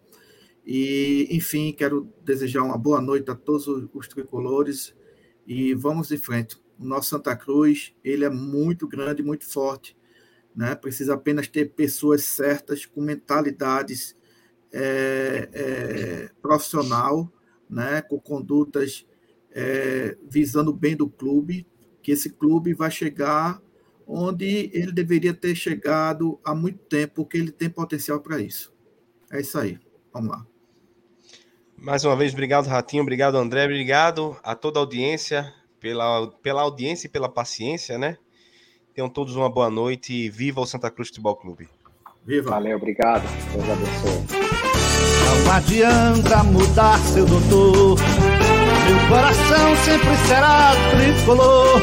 e, enfim, quero desejar uma boa noite a todos os tricolores e vamos em frente. O nosso Santa Cruz, ele é muito grande, muito forte, né? Precisa apenas ter pessoas certas, com mentalidades é, é, profissional, né? Com condutas é, visando o bem do clube, que esse clube vai chegar onde ele deveria ter chegado há muito tempo, porque ele tem potencial para isso. É isso aí. Vamos lá. Mais uma vez, obrigado, Ratinho. Obrigado, André. Obrigado a toda a audiência pela, pela audiência e pela paciência, né? Tenham todos uma boa noite e viva o Santa Cruz Futebol Clube. Viva. Valeu, obrigado. Deus abençoe. Não adianta mudar seu doutor. Meu coração sempre será tricolor.